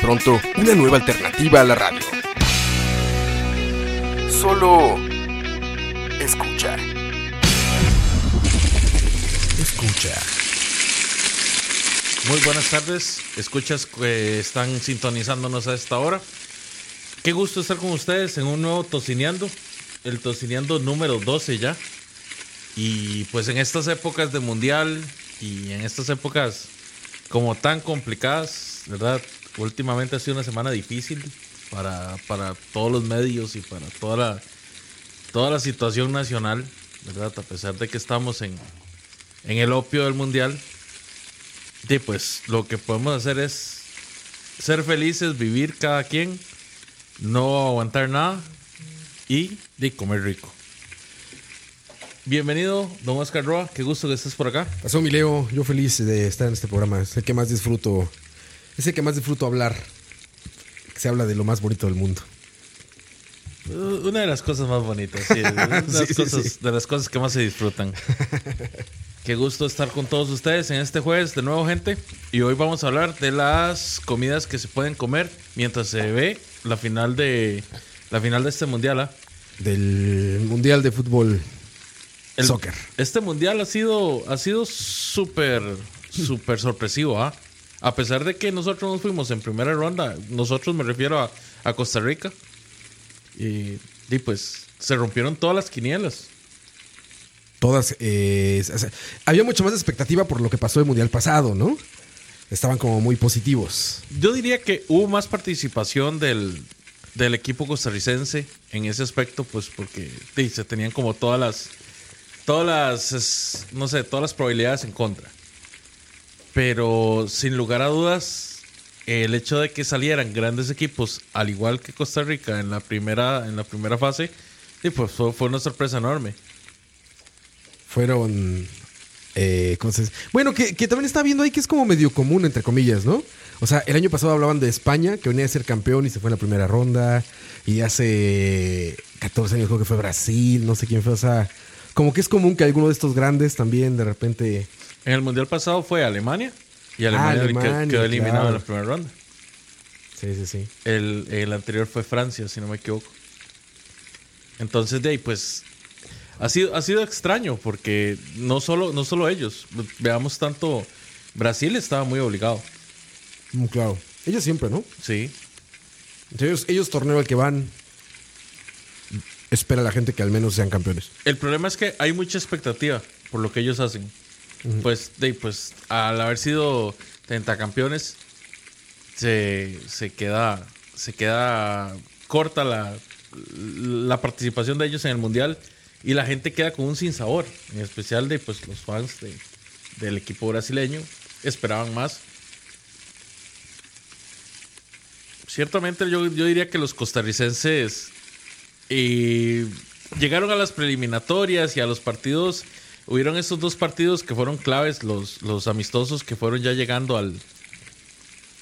Pronto, una nueva alternativa a la radio. Solo escucha. Escucha. Muy buenas tardes, escuchas que están sintonizándonos a esta hora. Qué gusto estar con ustedes en un nuevo Tocineando, el Tocineando número 12 ya. Y pues en estas épocas de mundial y en estas épocas como tan complicadas, ¿verdad? Últimamente ha sido una semana difícil para, para todos los medios y para toda la, toda la situación nacional, ¿verdad? A pesar de que estamos en, en el opio del mundial, y pues lo que podemos hacer es ser felices, vivir cada quien, no aguantar nada y de comer rico. Bienvenido, don Oscar Roa, qué gusto que estés por acá. Pasó mi Leo, yo feliz de estar en este programa. Es el que más disfruto, es el que más disfruto hablar. Se habla de lo más bonito del mundo. Uh, Una de las cosas más bonitas, sí, una de las, Sí, cosas, sí. de las cosas que más se disfrutan. Qué gusto estar con todos ustedes en este jueves de nuevo, gente. Y hoy vamos a hablar de las comidas que se pueden comer mientras se ve la final de la final de este mundial. ¿ah? Del Mundial de Fútbol El- Soccer. Este mundial ha sido ha sido súper súper sorpresivo, ¿ah? A pesar de que nosotros nos fuimos en primera ronda, nosotros me refiero a, a Costa Rica. Y, y pues se rompieron todas las quinielas. Todas. eh, o sea, había mucho más expectativa por lo que pasó el Mundial pasado, ¿no? Estaban como muy positivos. Yo diría que hubo más participación del, del equipo costarricense en ese aspecto, pues porque sí, se tenían como todas las, todas las, no sé, todas las probabilidades en contra. Pero sin lugar a dudas, el hecho de que salieran grandes equipos, al igual que Costa Rica en la primera, en la primera fase, sí, pues fue, fue una sorpresa enorme. Fueron. eh. Bueno, que, que también está viendo ahí que es como medio común, entre comillas, ¿no? O sea, el año pasado hablaban de España, que venía a ser campeón y se fue en la primera ronda. Y hace 14 años creo que fue Brasil, no sé quién fue. O sea, como que es común que alguno de estos grandes también de repente. En el mundial pasado fue Alemania y Alemania, Ah, Alemania, quedó eliminado claro. en la primera ronda. Sí, sí, sí. El, el anterior fue Francia, si no me equivoco. Entonces, de ahí, pues, ha sido, ha sido extraño porque no solo, no solo ellos, veamos tanto, Brasil estaba muy obligado, Mm, claro. Ellos siempre, ¿no? sí. Ellos, ellos torneo al que van. Espera la gente que al menos sean campeones. El problema es que hay mucha expectativa por lo que ellos hacen. Pues, de pues, al haber sido tentacampeones, se, se queda, se queda corta la, la participación de ellos en el mundial y la gente queda con un sinsabor, en especial de pues los fans de- del equipo brasileño esperaban más. Ciertamente yo, yo diría que los costarricenses eh, llegaron a las preliminatorias y a los partidos. Hubieron estos dos partidos que fueron claves, los, los amistosos que fueron ya llegando al,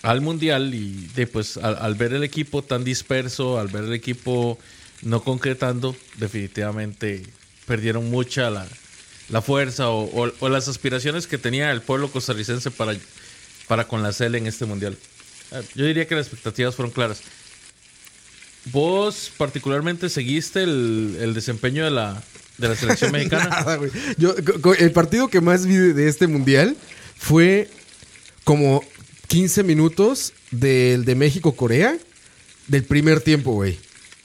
al mundial y de, pues al, ver el equipo tan disperso, al ver el equipo no concretando, definitivamente perdieron mucha la, la fuerza o, o- las aspiraciones que tenía el pueblo costarricense para, para con la CL en este mundial. Eh, Yo diría que las expectativas fueron claras. ¿Vos particularmente seguiste el, el desempeño de la, de la selección mexicana? Nada, güey. Yo, el partido que más vi de, de este mundial fue como 15 minutos del de México-Corea del primer tiempo, güey.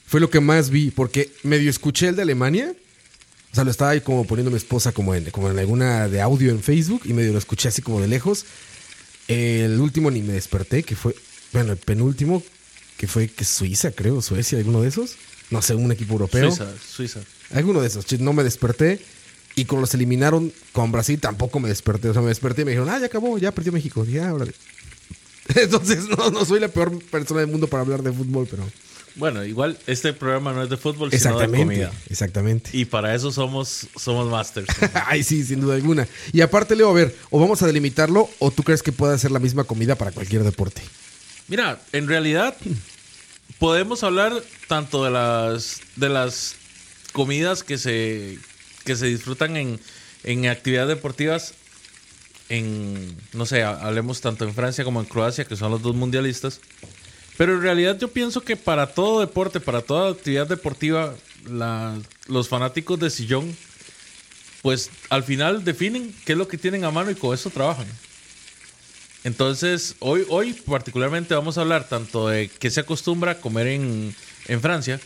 Fue lo que más vi, porque medio escuché el de Alemania. O sea, lo estaba ahí como poniendo mi esposa como en, como en alguna de audio en Facebook y medio lo escuché así como de lejos. El último ni me desperté, que fue, bueno, el penúltimo, que fue que Suiza, creo, Suecia, alguno de esos. No sé, un equipo europeo. Suiza, Suiza. Alguno de esos, no me desperté. Y cuando los eliminaron con Brasil tampoco me desperté. O sea, me desperté y me dijeron, ah, ya acabó, ya perdió México. Ya, órale. Entonces, no, no soy la peor persona del mundo para hablar de fútbol, pero. Bueno, igual este programa no es de fútbol, sino de Exactamente. comida. Exactamente. Y para eso somos, somos masters. Ay, sí, sin duda alguna. Y aparte, Leo, a ver, o vamos a delimitarlo, o tú crees que pueda ser la misma comida para cualquier deporte. Mira, en realidad podemos hablar tanto de las de las comidas que se que se disfrutan en, en actividades deportivas en no sé, ha- hablemos tanto en Francia como en Croacia, que son los dos mundialistas. Pero en realidad yo pienso que para todo deporte, para toda actividad deportiva, los fanáticos de sillón, pues al final definen qué es lo que tienen a mano y con eso trabajan. Entonces, hoy, hoy particularmente vamos a hablar tanto de qué se acostumbra a comer en, en Francia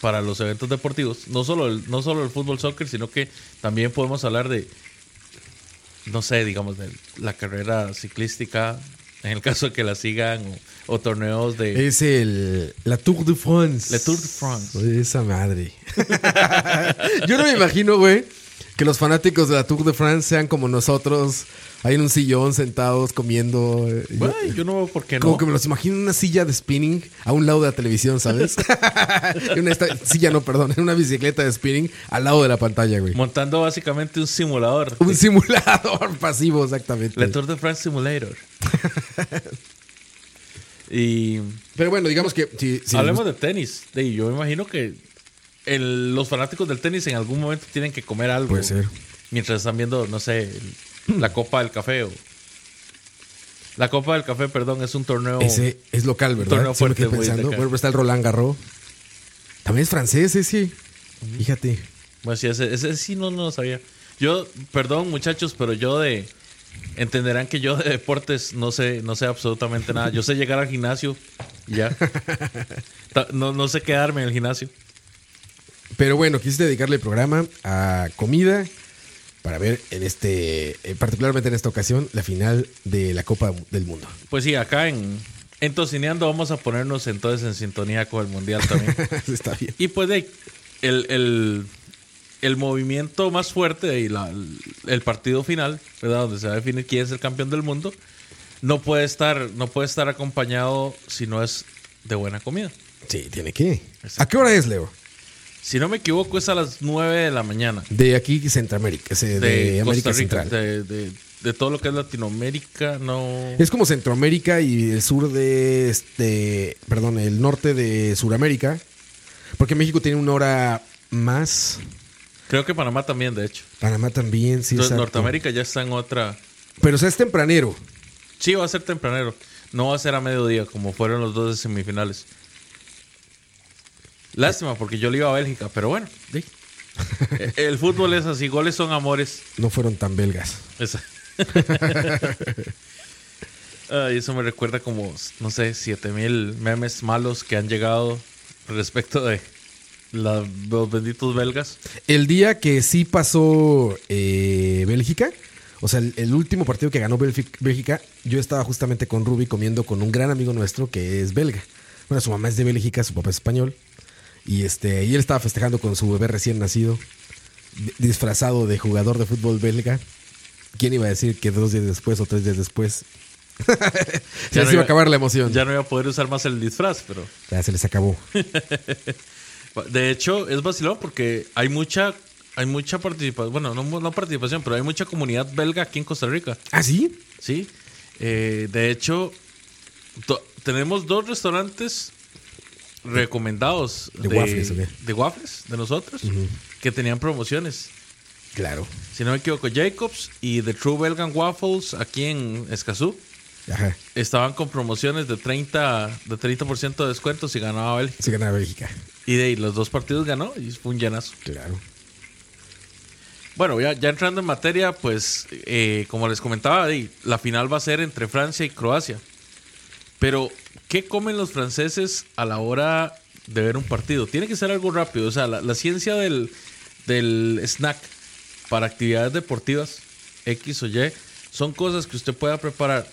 para los eventos deportivos, no solo, el, no solo el fútbol soccer, sino que también podemos hablar de, no sé, digamos, de la carrera ciclística, en el caso de que la sigan, o, o torneos de... Es el. La Tour de France. La Tour de France. Esa madre. Yo no me imagino, güey, que los fanáticos de la Tour de France sean como nosotros, ahí en un sillón sentados comiendo. eh, yo- yo no por qué no. Como que me los imagino en una silla de spinning a un lado de la televisión, ¿sabes? en una silla, no, perdón, en una bicicleta de spinning al lado de la pantalla, güey. Montando básicamente un simulador. Un simulador pasivo, exactamente. La Tour de France Simulator. y Pero bueno, digamos que si, si hablemos de tenis. Yo me imagino que el- los fanáticos del tenis en algún momento tienen que comer algo. Puede ser. Mientras están viendo, no sé, el- la Copa del Café. o- la Copa del Café, perdón, es un torneo. Ese es local, ¿verdad? torneo me fuerte, pensando. Bueno, pero está el Roland Garros. También es francés, ese. Fíjate. Bueno, sí, ese, ese sí no, no lo sabía. Yo, perdón, muchachos, pero yo de. Entenderán que yo de deportes no sé, no sé absolutamente nada. Yo sé llegar al gimnasio y ya. No, no sé quedarme en el gimnasio. Pero bueno, quise dedicarle el programa a comida para ver en este, eh, particularmente en esta ocasión, la final de la Copa del Mundo. Pues sí, acá en, en Tocineando vamos a ponernos entonces en sintonía con el Mundial también. Está bien. y pues de el, el, el movimiento más fuerte y la, el partido final, ¿verdad? Donde se va a definir quién es el campeón del mundo, no puede estar, no puede estar acompañado si no es de buena comida. Sí, tiene que. ¿A qué hora es, Leo? Si no me equivoco, es a las 9 de la mañana. De aquí, Centroamérica, de, De, América Costa Rica, Central. de, de- de todo lo que es Latinoamérica, no. Es como Centroamérica y el sur de este, perdón, el norte de Suramérica, porque México tiene una hora más, Creo que Panamá también, de hecho. Panamá también, sí, Entonces. Norteamérica ya está en otra. Pero o sea, es tempranero. Sí, va a ser tempranero. No va a ser a mediodía, como fueron los dos de semifinales. Lástima, porque yo le iba a Bélgica, pero bueno. sí. El fútbol es así, goles son amores. No fueron tan belgas. Esa. Ay, eso me recuerda como, no sé, 7000 memes malos que han llegado respecto de la- los benditos belgas. El día que sí pasó eh, Bélgica, o sea, el, el último partido que ganó Bélgica, Bélgica, yo estaba justamente con Ruby comiendo con un gran amigo nuestro que es belga. Bueno, su mamá es de Bélgica, su papá es español. Y este, y él estaba festejando con su bebé recién nacido, di- disfrazado de jugador de fútbol belga. ¿Quién iba a decir que dos días después o tres días después se Ya no iba a acabar la emoción? Ya no iba a poder usar más el disfraz, pero... Ya se les acabó. De hecho, es vacilón porque hay mucha, hay mucha participación, bueno, no, no participación, pero hay mucha comunidad belga aquí en Costa Rica, ¿Ah, sí? ¿sí? Eh, de hecho, tenemos dos restaurantes recomendados ¿De waffles, de waffles de nosotros que tenían promociones. Claro. Si no me equivoco, Jacobs y The True Belgian Waffles aquí en Escazú Ajá. estaban con promociones de 30%, de 30 de descuento si ganaba Bélgica. Se gana Bélgica. Y de ahí los dos partidos ganó y fue un llenazo. Claro. Bueno, ya, ya entrando en materia, pues eh, como les comentaba, la final va a ser entre Francia y Croacia. Pero, ¿qué comen los franceses a la hora de ver un partido? Tiene que ser algo rápido. O sea, la, la ciencia del, del snack para actividades deportivas, X o Y, son cosas que usted pueda preparar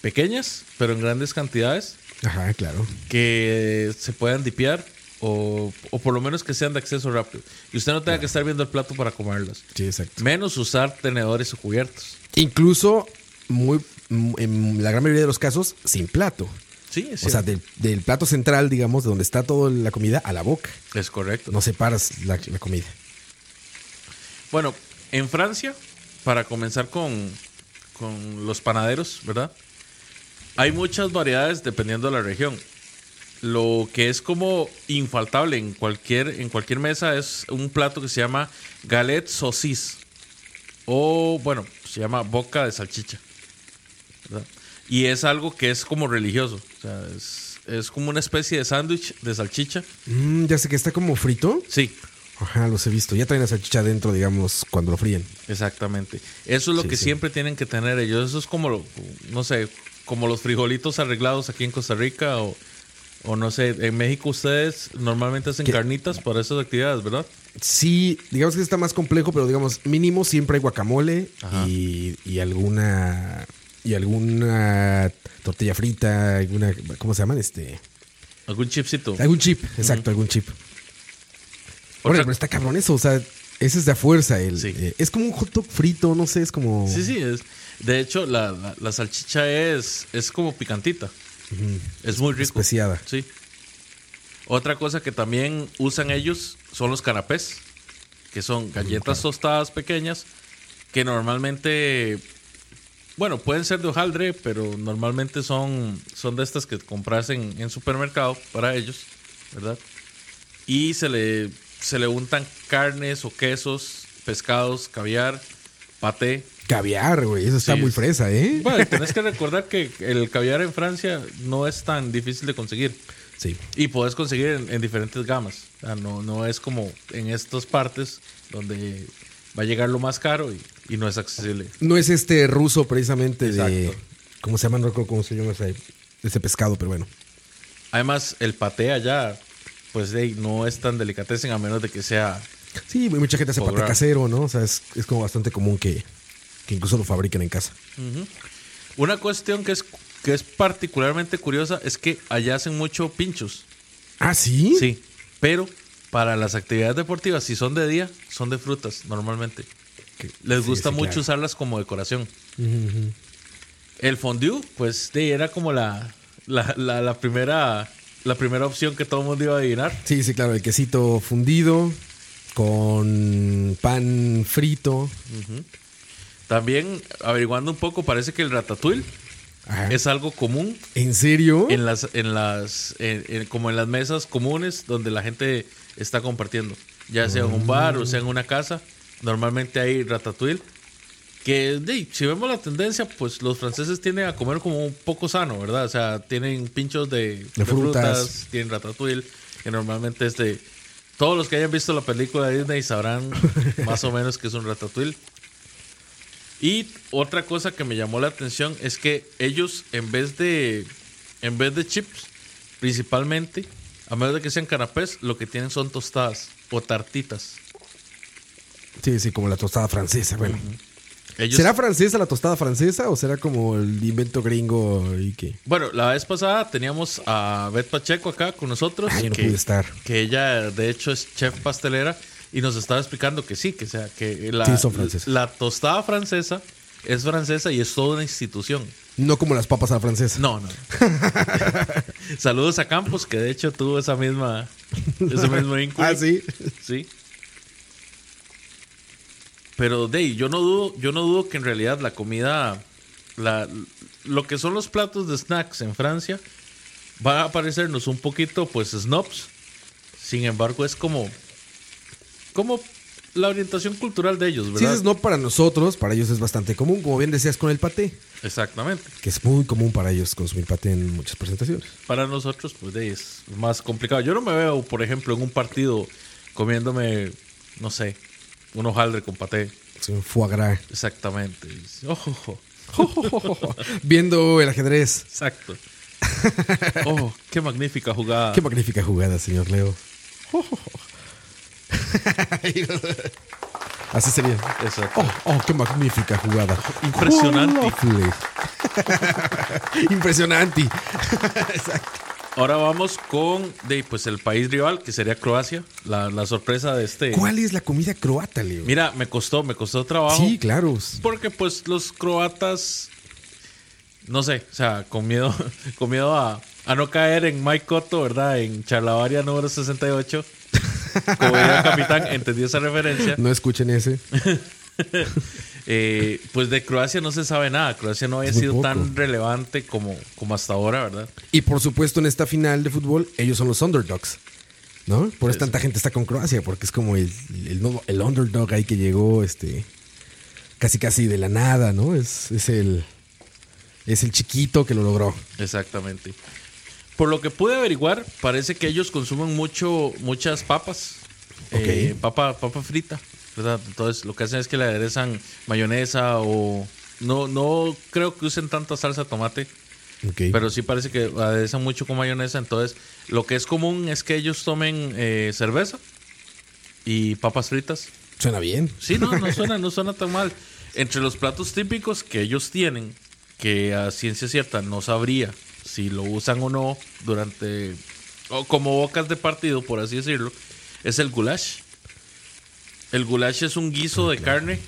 pequeñas, pero en grandes cantidades, Ajá, claro. que se puedan dipear o, o por lo menos que sean de acceso rápido. Y usted no tenga que estar viendo el plato para comerlas. Sí, exacto. Menos usar tenedores o cubiertos. Incluso muy en la gran mayoría de los casos, sin plato. Sí, O sea, del, del plato central, digamos, de donde está toda la comida, a la boca. es correcto. No separas la, la comida. Bueno, en Francia, para comenzar con, con los panaderos, ¿verdad? Hay muchas variedades dependiendo de la región. Lo que es como infaltable en cualquier, en cualquier mesa es un plato que se llama galette saucisse. O, bueno, se llama boca de salchicha. ¿verdad? Y es algo que es como religioso. O sea, es, es como una especie de sándwich de salchicha. Mm, ya sé que está como frito. Sí, Ajá, los he visto. Ya traen la salchicha adentro, digamos, cuando lo fríen. Exactamente. Eso es lo Sí, que sí. siempre tienen que tener ellos. Eso es como, no sé, como los frijolitos arreglados aquí en Costa Rica o, o no sé, en México ustedes normalmente hacen ¿Qué? carnitas para esas actividades, ¿verdad? Sí, digamos que está más complejo, pero digamos, mínimo siempre hay guacamole y, y alguna y alguna tortilla frita, alguna ¿cómo se llaman? Este, Algún chipsito. algún chip, exacto, algún chip. Oye, pero está cabrón eso, o sea, ese es de a fuerza el Sí. eh, es como un hot dog frito, no sé, es como Sí, sí, es. De hecho, la, la- la salchicha es, es como picantita. Es muy rico. especiada. Sí. Otra cosa que también usan ellos son los canapés, que son galletas tostadas pequeñas, que normalmente, bueno, pueden ser de hojaldre, pero normalmente son, son de estas que compras en, en supermercado para ellos, ¿verdad? Y se le, se le untan carnes o quesos, pescados, caviar, paté. Caviar, güey, eso está Sí, muy es- fresa, ¿eh? Bueno, tenés que recordar que el caviar en Francia no es tan difícil de conseguir. Sí. Y puedes conseguir en, en diferentes gamas. O sea, no, no es como en estas partes donde va a llegar lo más caro y, y no es accesible. No es este ruso precisamente de Exacto. ¿cómo se llama? No recuerdo cómo se llama ese, ese pescado, pero bueno. Además, el paté allá, pues de no es tan delicatessen a menos de que sea. Sí, mucha gente hace paté casero, ¿no? O sea, es, es como bastante común que, que incluso lo fabriquen en casa. Una cuestión que es, que es particularmente curiosa es que allá hacen mucho pinchos. ¿Ah, sí? Sí. Pero para las actividades deportivas, si son de día, son de frutas normalmente. Les gusta sí, mucho claro. usarlas como decoración. El fondue, pues de, era como la, la, la- la primera la primera opción que todo el mundo iba a adivinar. Sí, sí, claro, el quesito fundido con pan frito. También averiguando un poco, parece que el ratatouille Ajá. es algo común ¿En serio? en las en las en- en- como en las mesas comunes donde la gente está compartiendo, ya sea en un bar o sea en una casa. Normalmente hay ratatouille. Que de, si vemos la tendencia, pues los franceses tienden a comer como un poco sano, ¿verdad? O sea, tienen pinchos de, de frutas. tienen ratatouille, que normalmente es de... Todos los que hayan visto la película de Disney sabrán más o menos que es un ratatouille. Y otra cosa que me llamó la atención es que ellos en vez de en vez de chips, principalmente, a menos de que sean canapés, lo que tienen son tostadas o tartitas. Sí, sí, como la tostada francesa. Bueno. Ellos, ¿Será francesa la tostada francesa o será como el invento gringo y qué? Bueno, la vez pasada teníamos a Beth Pacheco acá con nosotros. Ay, no que, pude estar. que ella, de hecho, es chef pastelera y nos estaba explicando que sí, que, sea, que la, Sí, son la tostada francesa es francesa y es toda una institución. No como las papas a la francesa. No, no. Saludos a Campos, que de hecho tuvo esa misma, ese mismo inquiry. Ah, sí. Sí. Pero Dey, yo no dudo, yo no dudo que en realidad la comida, la, lo que son los platos de snacks en Francia, va a parecernos un poquito, pues, snobs. Sin embargo, es como, como la orientación cultural de ellos, Sí, ¿verdad? es no para nosotros, para ellos es bastante común, como bien decías con el paté, Exactamente. que es muy común para ellos consumir paté en muchas presentaciones. Para nosotros, pues, es más complicado. Yo no me veo, por ejemplo, en un partido comiéndome, no sé, un hojaldre con paté. Es un foie gras. Exactamente. Oh, oh, oh. Viendo el ajedrez. Exacto. Oh, qué magnífica jugada. Qué magnífica jugada, señor Leo. Así sería. Exacto. Oh, oh, qué magnífica jugada. Impresionante. Oh, lovely. Ahora vamos con de, pues, el país rival, que sería Croacia. La, la sorpresa de este. ¿Cuál es la comida croata, Leo? Mira, me costó, me costó trabajo. Sí, claro. Porque pues los croatas no sé, o sea, con miedo, con miedo a, a no caer en Mike Cotto, ¿verdad? En Charlavaria número 68. Como el capitán, entendí esa referencia. No escuchen ese. Eh, pues de Croacia no se sabe nada. Croacia no había muy sido poco. tan relevante como, como hasta ahora, ¿verdad? Y por supuesto, en esta final de fútbol, ellos son los underdogs. ¿No? Por eso tanta gente está con Croacia, porque es como el, el, underdog ahí que llegó este casi casi de la nada, ¿no? Es, es el es el chiquito que lo logró. Exactamente. Por lo que pude averiguar, parece que ellos consumen mucho, muchas papas. Eh, papa, papa frita, ¿verdad? Entonces lo que hacen es que le aderezan mayonesa o... No, no creo que usen tanta salsa de tomate, Ok. pero sí parece que aderezan mucho con mayonesa. Entonces lo que es común es que ellos tomen eh, cerveza y papas fritas. Suena bien. Sí, no, no suena, no suena tan mal. Entre los platos típicos que ellos tienen, que a ciencia cierta no sabría si lo usan o no durante, o como bocas de partido, por así decirlo, es el goulash. El goulash es un guiso de carne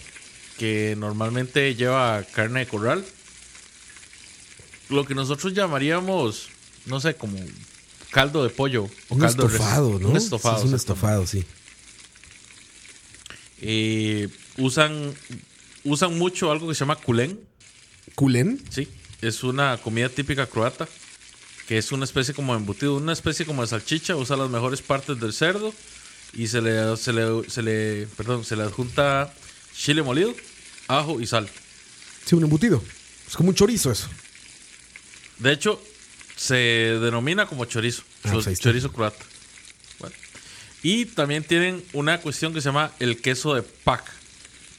que normalmente lleva carne de corral. Lo que nosotros llamaríamos, no sé, como caldo de pollo o Un caldo estofado, ¿no? Un estofado. Sí, es un estofado, sí. Eh, usan, usan mucho algo que se llama culén. ¿Culen? Sí, es una comida típica croata, que es una especie como de embutido, una especie como de salchicha, usa las mejores partes del cerdo y se le, se le, se le, perdón, se le adjunta chile molido, ajo y sal. Sí, un embutido. Es como un chorizo eso. De hecho, se denomina como chorizo, Ah, pues chorizo croata. Bueno. Y también tienen una cuestión que se llama el queso de PAC,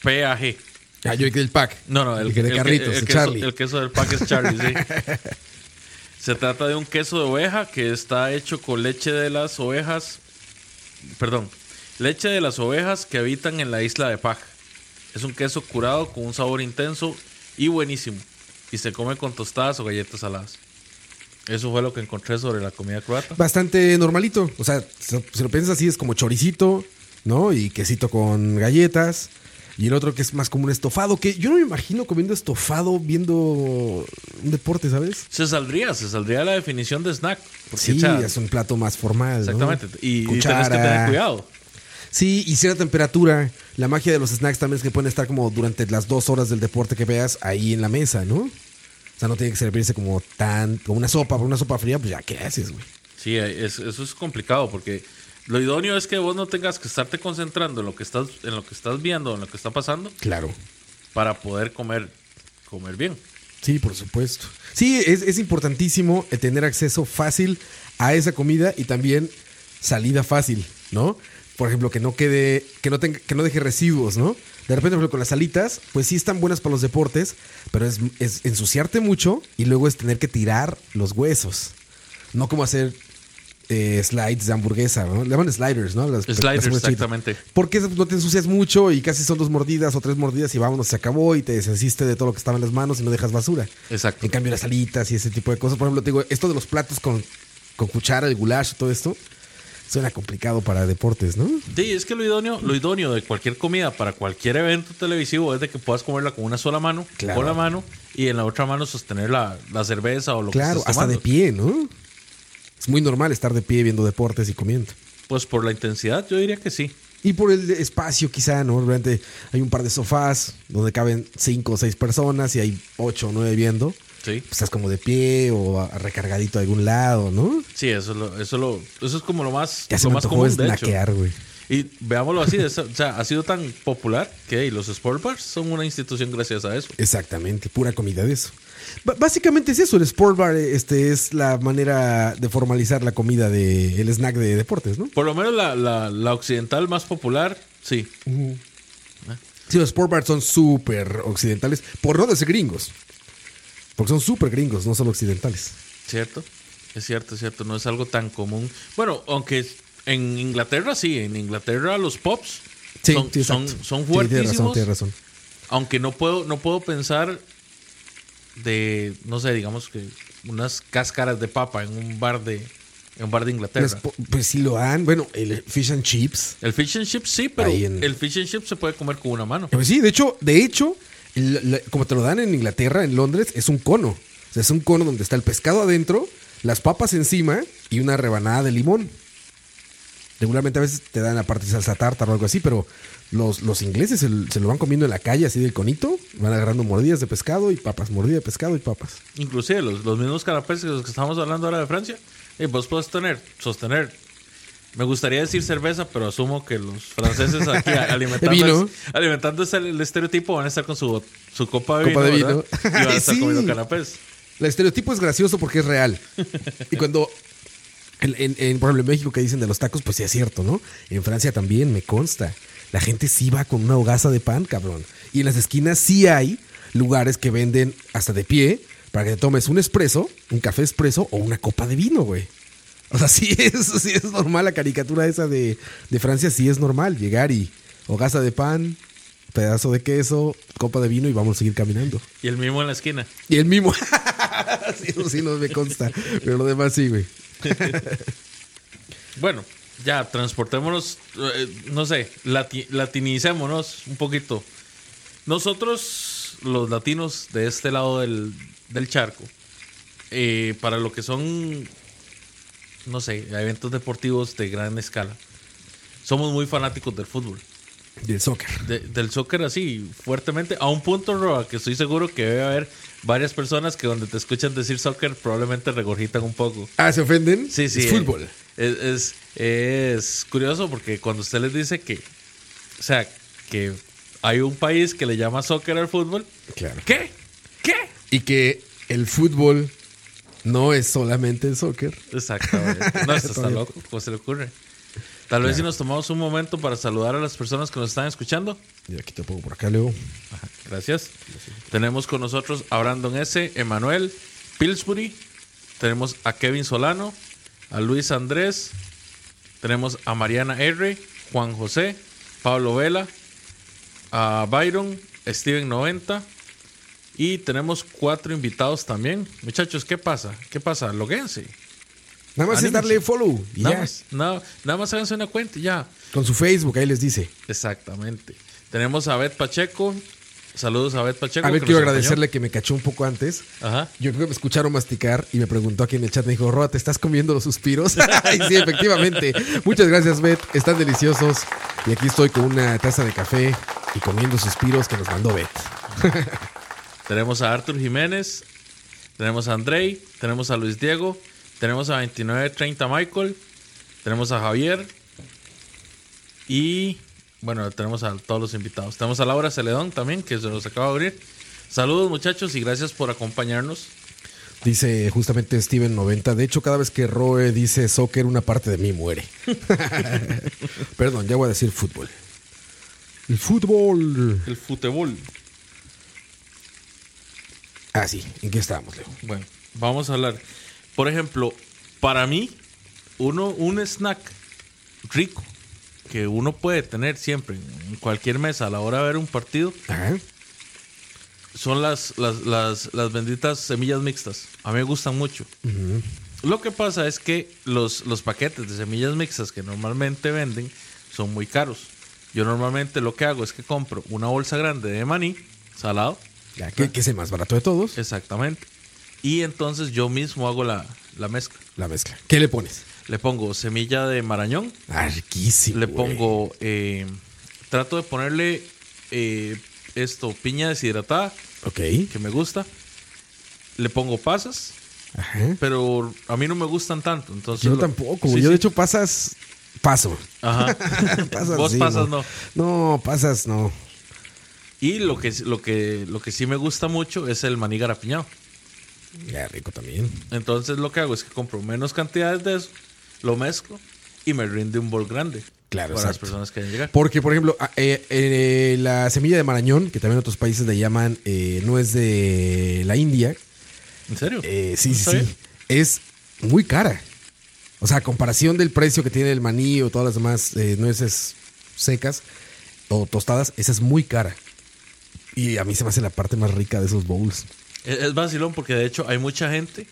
P-A-G. Ah, yo el pack. No, no, el, El que de el- Carlitos, el el queso, Charlie. el queso del pack es Charlie, sí. Se trata de un queso de oveja que está hecho con leche de las ovejas. Perdón, leche de las ovejas que habitan en la isla de Pag. Es un queso curado con un sabor intenso y buenísimo. Y se come con tostadas o galletas saladas. Eso fue lo que encontré sobre la comida croata. Bastante normalito. O sea, si lo piensas así, es como choricito, ¿no? Y quesito con galletas. Y el otro que es más como un estofado, que yo no me imagino comiendo estofado viendo un deporte, ¿sabes? Se saldría, se saldría la definición de snack. Porque, Sí, o sea, es un plato más formal. ¿no? exactamente. Y, y tenés que Cuchara. tener cuidado. Sí, y cierta temperatura. La magia de los snacks también es que pueden estar como durante las dos horas del deporte que veas ahí en la mesa, ¿no? O sea, no tiene que servirse como tan, como una sopa, por una sopa fría, pues ya, ¿qué haces, güey? Sí, es- eso es complicado porque lo idóneo es que vos no tengas que estarte concentrando en lo que estás, en lo que estás viendo, en lo que está pasando, Claro. para poder comer, comer bien. Sí, por supuesto. Sí, es, es importantísimo el tener acceso fácil a esa comida y también salida fácil, ¿no? Por ejemplo, que no quede, que no tenga, que no deje residuos, ¿no? De repente, por ejemplo, con las alitas, pues sí están buenas para los deportes, pero es, es ensuciarte mucho y luego es tener que tirar los huesos. No como hacer eh, slides de hamburguesa, ¿no? Le llaman sliders, ¿no? Las- Sliders, exactamente. Porque no te ensucias mucho y casi son dos mordidas o tres mordidas y vámonos, se acabó y te deshiciste de todo lo que estaba en las manos y no dejas basura. Exacto. En cambio, las alitas y ese tipo de cosas, por ejemplo, te digo, esto de los platos con, con cuchara, el goulash, todo esto, suena complicado para deportes, ¿no? Sí, es que lo idóneo, lo idóneo de cualquier comida para cualquier evento televisivo es de que puedas comerla con una sola mano, Claro. con la mano, y en la otra mano sostener la, la cerveza o lo Claro, que estés hasta de pie, ¿no? Es muy normal estar de pie viendo deportes y comiendo. Pues por la intensidad, yo diría que sí. Y por el espacio, quizá, ¿no? Realmente hay un par de sofás donde caben cinco o seis personas y hay ocho o nueve viendo. Sí. Pues estás como de pie o a- recargadito a algún lado, ¿no? Sí, eso es, lo, eso, lo, eso es como lo más, Ya lo más común, de hecho. snackear, güey. Y veámoslo así, es- o sea, ha sido tan popular que hey, los sport bars son una institución gracias a eso. Exactamente, pura comida de eso. B- básicamente es eso, el sport bar este, es la manera de formalizar la comida de el snack de deportes, ¿no? Por lo menos la, la, la occidental más popular, sí. Sí, los sport bars son súper occidentales, por no decir gringos. Porque son súper gringos, no solo occidentales. ¿Cierto? Es cierto, es cierto. No es algo tan común. Bueno, aunque en Inglaterra sí, en Inglaterra los pops Sí, son, sí, son, son Sí, tienes razón, fuertísimos. tienes razón. Aunque no puedo, no puedo pensar de, no sé, digamos que unas cáscaras de papa en un bar de, en un bar de Inglaterra. Pues sí lo dan. Bueno, el fish and chips. El fish and chips sí, pero en- el fish and chips se puede comer con una mano. Pues sí, de hecho, de hecho, el- la- como te lo dan en Inglaterra, en Londres, es un cono. O sea, es un cono donde está el pescado adentro, las papas encima y una rebanada de limón. Regularmente a veces te dan aparte salsa tártara o algo así, pero los, los ingleses se, se lo van comiendo en la calle así del conito, van agarrando mordidas de pescado y papas, mordida de pescado y papas. Inclusive los, los mismos canapés que los que estamos hablando ahora de Francia. Y vos puedes tener, sostener. Me gustaría decir cerveza, pero asumo que los franceses aquí alimentando, Vino. alimentándose el, estereotipo van a estar con su, su copa de de vino. Y van a estar Sí. comiendo canapés. El estereotipo es gracioso porque es real. Y cuando, en, en- en, por ejemplo, en México que dicen de los tacos, pues sí es cierto, ¿no? En Francia también, me consta. La gente sí va con una hogaza de pan, cabrón. Y en las esquinas sí hay lugares que venden hasta de pie para que te tomes un espresso, un café espresso o una copa de vino, güey. O sea, sí es, sí es normal la caricatura esa de, de Francia, sí es normal llegar y hogaza de pan, pedazo de queso, copa de vino y vamos a seguir caminando. Y el mismo en la esquina. Y el mismo. sí, eso sí no me consta. Pero lo demás sí, güey. Bueno, ya, transportémonos, eh, no sé, lati- latinicémonos un poquito. Nosotros, los latinos de este lado del, del charco, eh, para lo que son, no sé, eventos deportivos de gran escala, somos muy fanáticos del fútbol. Del soccer. De- del soccer así, fuertemente, a un punto, Roa, que estoy seguro que debe haber varias personas que donde te escuchan decir soccer probablemente regurgitan un poco. Ah, ¿se ofenden? Sí, sí. Es fútbol. Es, es, es curioso porque cuando usted les dice que, o sea, que hay un país que le llama soccer al fútbol, Claro. ¿qué? ¿Qué? Y que el fútbol no es solamente el soccer. Exactamente. No, esto está loco. ¿Cómo se le ocurre? Tal vez si nos tomamos un momento para saludar a las personas que nos están escuchando. Y aquí te pongo por acá, Leo. Gracias. Tenemos con nosotros a Brandon S., Emanuel, Pillsbury. Tenemos a Kevin Solano, a Luis Andrés. Tenemos a Mariana R., Juan José, Pablo Vela, a Byron, Steven 90. Y tenemos cuatro invitados también. Muchachos, ¿qué pasa? ¿Qué pasa? Loguense. Nada más es darle follow. Y Nada ya. más, nada, nada más háganse una cuenta y ya. Con su Facebook, ahí les dice. Exactamente. Tenemos a Beth Pacheco. Saludos a Beth Pacheco. A ver, quiero agradecerle que me cachó un poco antes. Ajá. Yo creo que me escucharon masticar y me preguntó aquí en el chat, me dijo, Roa, ¿te estás comiendo los suspiros? y sí, efectivamente. Muchas gracias, Beth. Están deliciosos. Y aquí estoy con una taza de café y comiendo suspiros que nos mandó Beth. Tenemos a Arthur Jiménez, tenemos a Andrei, tenemos a Luis Diego, tenemos a 2930 Michael, tenemos a Javier y bueno, tenemos a todos los invitados. Tenemos a Laura Celedón también, que se nos acaba de abrir. Saludos muchachos y gracias por acompañarnos. Dice justamente Steven 90. De hecho, cada vez que Roe dice soccer, una parte de mí muere. Perdón, ya voy a decir fútbol. El fútbol. El futebol. Ah, sí. ¿En qué estábamos, Leo? Bueno, vamos a hablar. Por ejemplo, para mí, uno, un snack rico que uno puede tener siempre en cualquier mesa a la hora de ver un partido Ajá. son las, las, las, las benditas semillas mixtas. A mí me gustan mucho. Lo que pasa es que los, los paquetes de semillas mixtas que normalmente venden son muy caros. Yo normalmente lo que hago es que compro una bolsa grande de maní salado. Ya, que, que es el más barato de todos. Exactamente. Y entonces yo mismo hago la, la mezcla. La mezcla. ¿Qué le pones? Le pongo semilla de marañón. Ah, riquísimo. Le pongo. eh, trato de ponerle eh, esto, piña deshidratada, Ok. que me gusta. Le pongo pasas, Ajá. pero a mí no me gustan tanto. Entonces Yo lo- tampoco. Sí, Yo, de hecho, pasas. Paso. Ajá. pasas, Vos sí, pasas, no. No, pasas, no. Y lo que, lo, que, lo que sí me gusta mucho es el maní garapiñado. Ya, rico también. Entonces lo que hago es que compro menos cantidades de eso, lo mezclo y me rinde un bol grande. Claro, Para las personas que quieren llegar. Porque, por ejemplo, a- eh, eh, la semilla de marañón, que también en otros países le llaman eh, nuez de la India, ¿En serio? eh, sí, ¿No sí, sí, es muy cara. O sea, a comparación del precio que tiene el maní o todas las demás nueces secas o tostadas, esa es muy cara. Y a mí se me hace la parte más rica de esos bowls. Es, es vacilón porque de hecho hay mucha gente,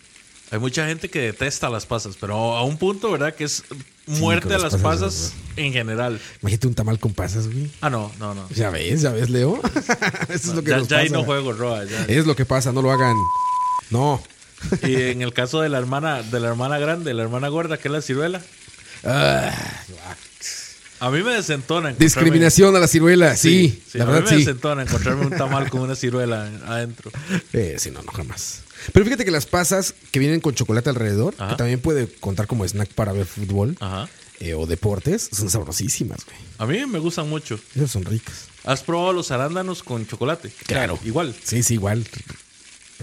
hay mucha gente que detesta las pasas, pero a un punto, ¿verdad? Que es muerte a las pasas, pasas en general. Imagínate un tamal con pasas, güey. Ah, no, no, no. Ya ves, ya ves, Leo. Eso es lo que ya nos ya ahí pasa. no juego, Roa. ya. Es lo que pasa, no lo hagan. No, Y en el caso de la hermana, de la hermana grande, la hermana gorda, que es la ciruela, Ah, a mí me desentona. discriminación a la ciruela, sí, sí, la a verdad mí me sí. desentona encontrarme un tamal con una ciruela adentro. Eh, sí, no, no, jamás. Pero fíjate que las pasas que vienen con chocolate alrededor, Ajá. que también puede contar como snack para ver fútbol Ajá. eh, o deportes, son sabrosísimas, güey. A mí me gustan mucho. Esas son ricas. ¿Has probado los arándanos con chocolate? Claro. Igual. Sí, sí, igual.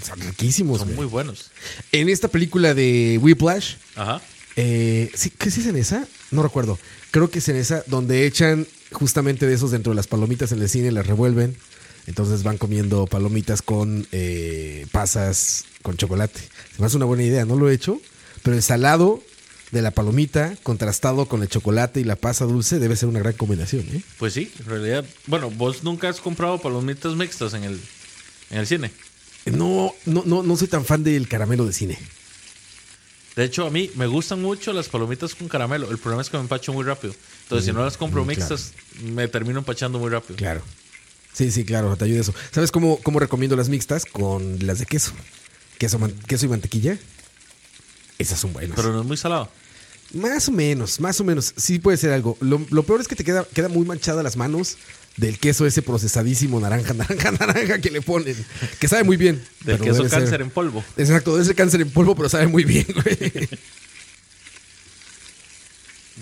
Son riquísimos, Son güey. muy buenos. En esta película de Whiplash, Ajá. Eh, ¿sí, ¿qué sí es en esa? No recuerdo. Creo que es en esa donde echan justamente de esos dentro de las palomitas en el cine, las revuelven. Entonces van comiendo palomitas con eh, pasas con chocolate. Se me hace una buena idea, no lo he hecho, pero el salado de la palomita contrastado con el chocolate y la pasa dulce debe ser una gran combinación, ¿eh? Pues sí, en realidad. Bueno, vos nunca has comprado palomitas mixtas en el, en el cine. No, no, no, no soy tan fan del caramelo de cine. De hecho, a mí me gustan mucho las palomitas con caramelo. El problema es que me empacho muy rápido. Entonces, si no las compro mm, mixtas, me termino empachando muy rápido. Claro. Sí, sí, claro, te ayuda eso. ¿Sabes cómo, cómo recomiendo las mixtas? Con las de queso. Queso, queso y mantequilla. Esas son buenas. Pero no es muy salado. Más o menos, más o menos. Sí puede ser algo. Lo, lo peor es que te queda, queda muy manchada las manos del queso ese procesadísimo naranja, naranja, naranja que le ponen. Que sabe muy bien. Del queso ser- cáncer en polvo. Exacto, debe ser cáncer en polvo, pero sabe muy bien, güey.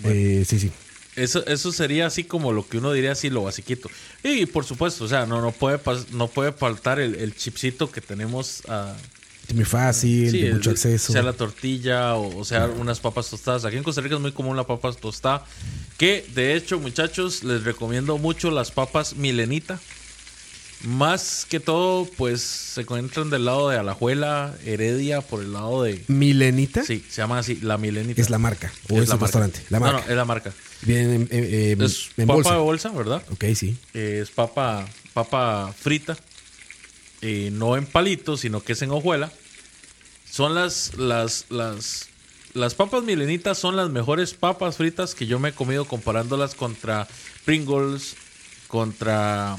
Eh, sí, sí. Eso, eso sería así como lo que uno diría así, lo basiquito. Y por supuesto, o sea, no, no, puede, no puede faltar el, el chipsito que tenemos a, Es muy fácil, Sí, de mucho acceso. Sea la tortilla o, o sea unas papas tostadas. Aquí en Costa Rica es muy común la papa tostada. Que de hecho, muchachos, les recomiendo mucho las papas milenita. Más que todo, pues se encuentran del lado de Alajuela, Heredia, por el lado de. Milenita Sí, se llama así, la milenita. es la marca. O es, la el marca. restaurante. La No, marca. no, es la marca. Viene en, eh, eh, Es en papa bolsa. de bolsa, ¿verdad? Ok, sí. Eh, es papa, papa frita, eh, no en palitos, sino que es en hojuela. Son las, las, las, las papas milenitas son las mejores papas fritas que yo me he comido comparándolas contra Pringles, contra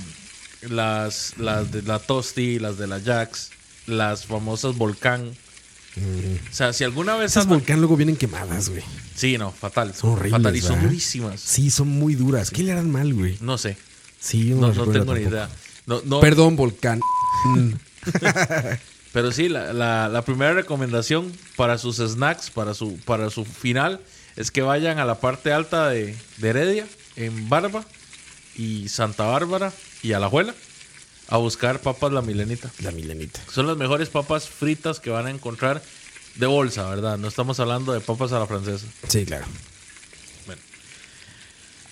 las, las de la Tosti, las de la Jax, las famosas Volcán. O sea, si alguna vez... Esas volcán luego vienen quemadas, güey. Sí, no, fatal. Son horribles, Fatal y son ¿verdad? durísimas. Sí, son muy duras. ¿Qué le harán mal, güey? No sé. Sí, no, No, no tengo ni tampoco. idea. No, no, Perdón, volcán. Pero sí, la, la- la primera recomendación para sus snacks, para su, para su final, es que vayan a la parte alta de, de Heredia, en Barba y Santa Bárbara y Alajuela, a buscar papas la milenita. La milenita. Son las mejores papas fritas que van a encontrar de bolsa, ¿verdad? No estamos hablando de papas a la francesa. Sí, claro.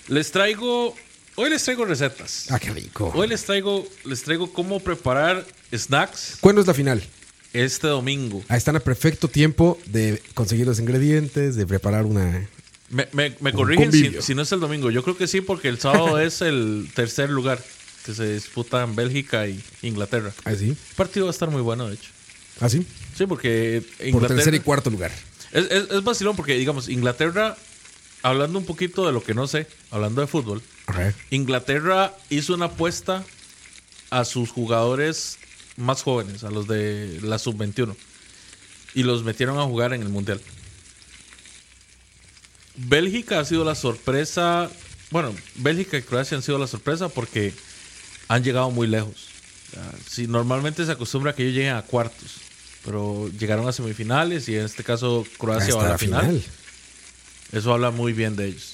Les traigo, hoy les traigo recetas. Ah, qué rico. Hoy les traigo, les traigo cómo preparar snacks ¿Cuándo es la final? este domingo. Ah, están a perfecto tiempo de conseguir los ingredientes, de preparar una. Me, me, me Un corrigen si, no es el domingo. Yo creo que sí, porque el sábado es el tercer lugar que se disputa en Bélgica y Inglaterra. Ah, sí. El partido va a estar muy bueno, de hecho. Ah, sí. Sí, porque Por Inglaterra. tercer y cuarto lugar. es, es, es vacilón porque, digamos, Inglaterra, hablando un poquito de lo que no sé, hablando de fútbol. Inglaterra hizo una apuesta a sus jugadores más jóvenes, a los de la sub-21, y los metieron a jugar en el Mundial. Bélgica ha sido la sorpresa, bueno, Bélgica y Croacia han sido la sorpresa porque han llegado muy lejos. Ah, Si normalmente se acostumbra que ellos lleguen a cuartos, pero llegaron a semifinales y en este caso Croacia va a la la final. final. Eso habla muy bien de ellos.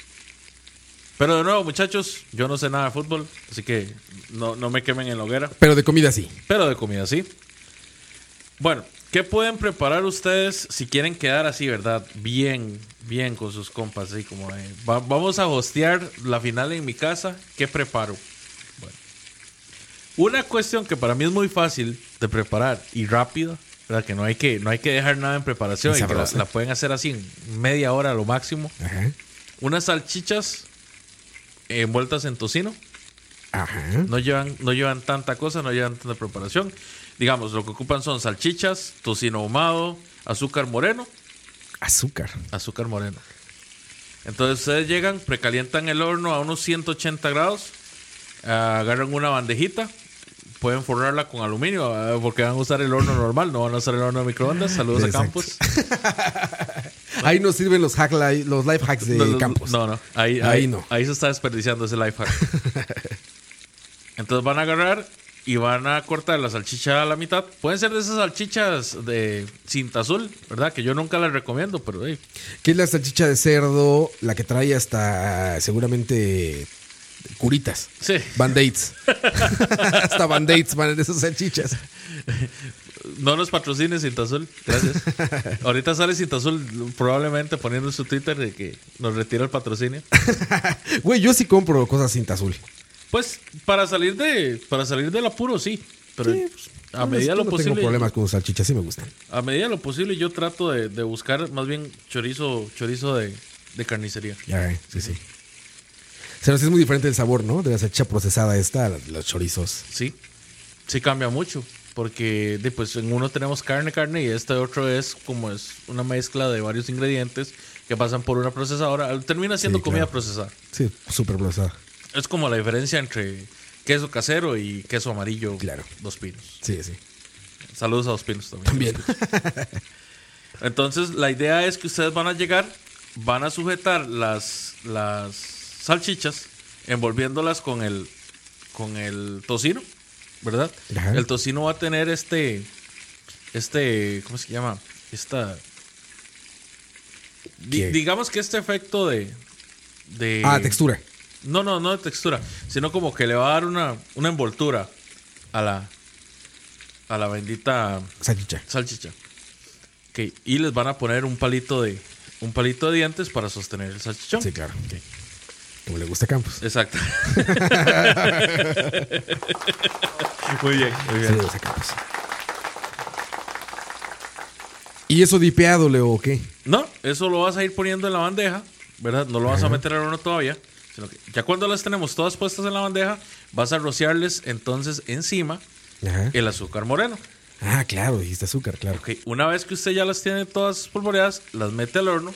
Pero de nuevo, muchachos, yo no sé nada de fútbol, así que no, no me quemen en la hoguera. Pero de comida sí. Pero de comida sí. Bueno, ¿qué pueden preparar ustedes si quieren quedar así, verdad? Bien, bien con sus compas, así como de, "Va- vamos a hostear la final en mi casa. ¿Qué preparo? Bueno, una cuestión que para mí es muy fácil de preparar y rápida, ¿verdad? Que no hay que, no hay que dejar nada en preparación Y que la, pueden hacer así en media hora a lo máximo. Ajá. Unas salchichas envueltas en tocino. Ajá. No llevan, no llevan tanta cosa, no llevan tanta preparación. Digamos, lo que ocupan son salchichas, tocino ahumado, azúcar moreno, Azúcar. azúcar moreno. Entonces ustedes llegan, precalientan el horno a unos 180 grados, agarran una bandejita, pueden forrarla con aluminio porque van a usar el horno normal, no van a usar el horno de microondas. Saludos Exacto. a Campos. Ahí nos sirven los, hack li- los life hacks de No, no, Campos. No, no. Ahí, Ahí ahí, no. Ahí se está desperdiciando ese life hack. Entonces van a agarrar y van a cortar la salchicha a la mitad. Pueden ser de esas salchichas de cinta azul, ¿verdad? Que yo nunca las recomiendo, pero hey, Que es la salchicha de cerdo, la que trae hasta seguramente curitas. sí. Band-aids. hasta band-aids van en esas salchichas. No nos patrocine Cinta Azul, gracias. Ahorita sale Cinta Azul probablemente poniendo en su Twitter de que nos retira el patrocinio. Güey, yo sí compro cosas cinta azul. Pues para salir de para salir del apuro sí, pero Sí, pues, a medida de lo no posible tengo problemas con salchichas, sí me gustan. a medida de lo posible yo trato de, de buscar más bien chorizo chorizo de, de carnicería. Ya, eh, sí, sí. Sea, es muy diferente el sabor, ¿no? De la salchicha procesada esta, los chorizos. Sí, sí cambia mucho. Porque de, pues, en uno tenemos carne, carne y este otro es como es una mezcla de varios ingredientes que pasan por una procesadora. Termina siendo Sí, comida claro. procesada. Sí, súper procesada. Es como la diferencia entre queso casero y queso amarillo. Claro. Dos pinos. Sí, sí. Saludos a dos pinos también. También. Entonces, la idea es que ustedes van a llegar, van a sujetar las, las salchichas, envolviéndolas con el, con el tocino, ¿verdad? Ajá. El tocino va a tener este, este, ¿cómo se llama? Esta, digamos que este efecto de, de, Ah, textura. no, no, no de textura, sino como que le va a dar una, una envoltura a la, a la bendita Salchicha. salchicha. Ok, Y les van a poner un palito de un palito de dientes para sostener el salchichón. Sí, claro. Como le gusta a Campos. Exacto. muy bien, muy Sí, bien. le gusta a Campos. ¿Y eso dipeado, Leo, o qué? No, eso lo vas a ir poniendo en la bandeja, ¿verdad? No lo vas a meter al horno todavía. Sino que ya cuando las tenemos todas puestas en la bandeja, vas a rociarles entonces encima Ajá. el azúcar moreno. Ah, claro, dijiste azúcar, claro. Ok, una vez que usted ya las tiene todas polvoreadas, las mete al horno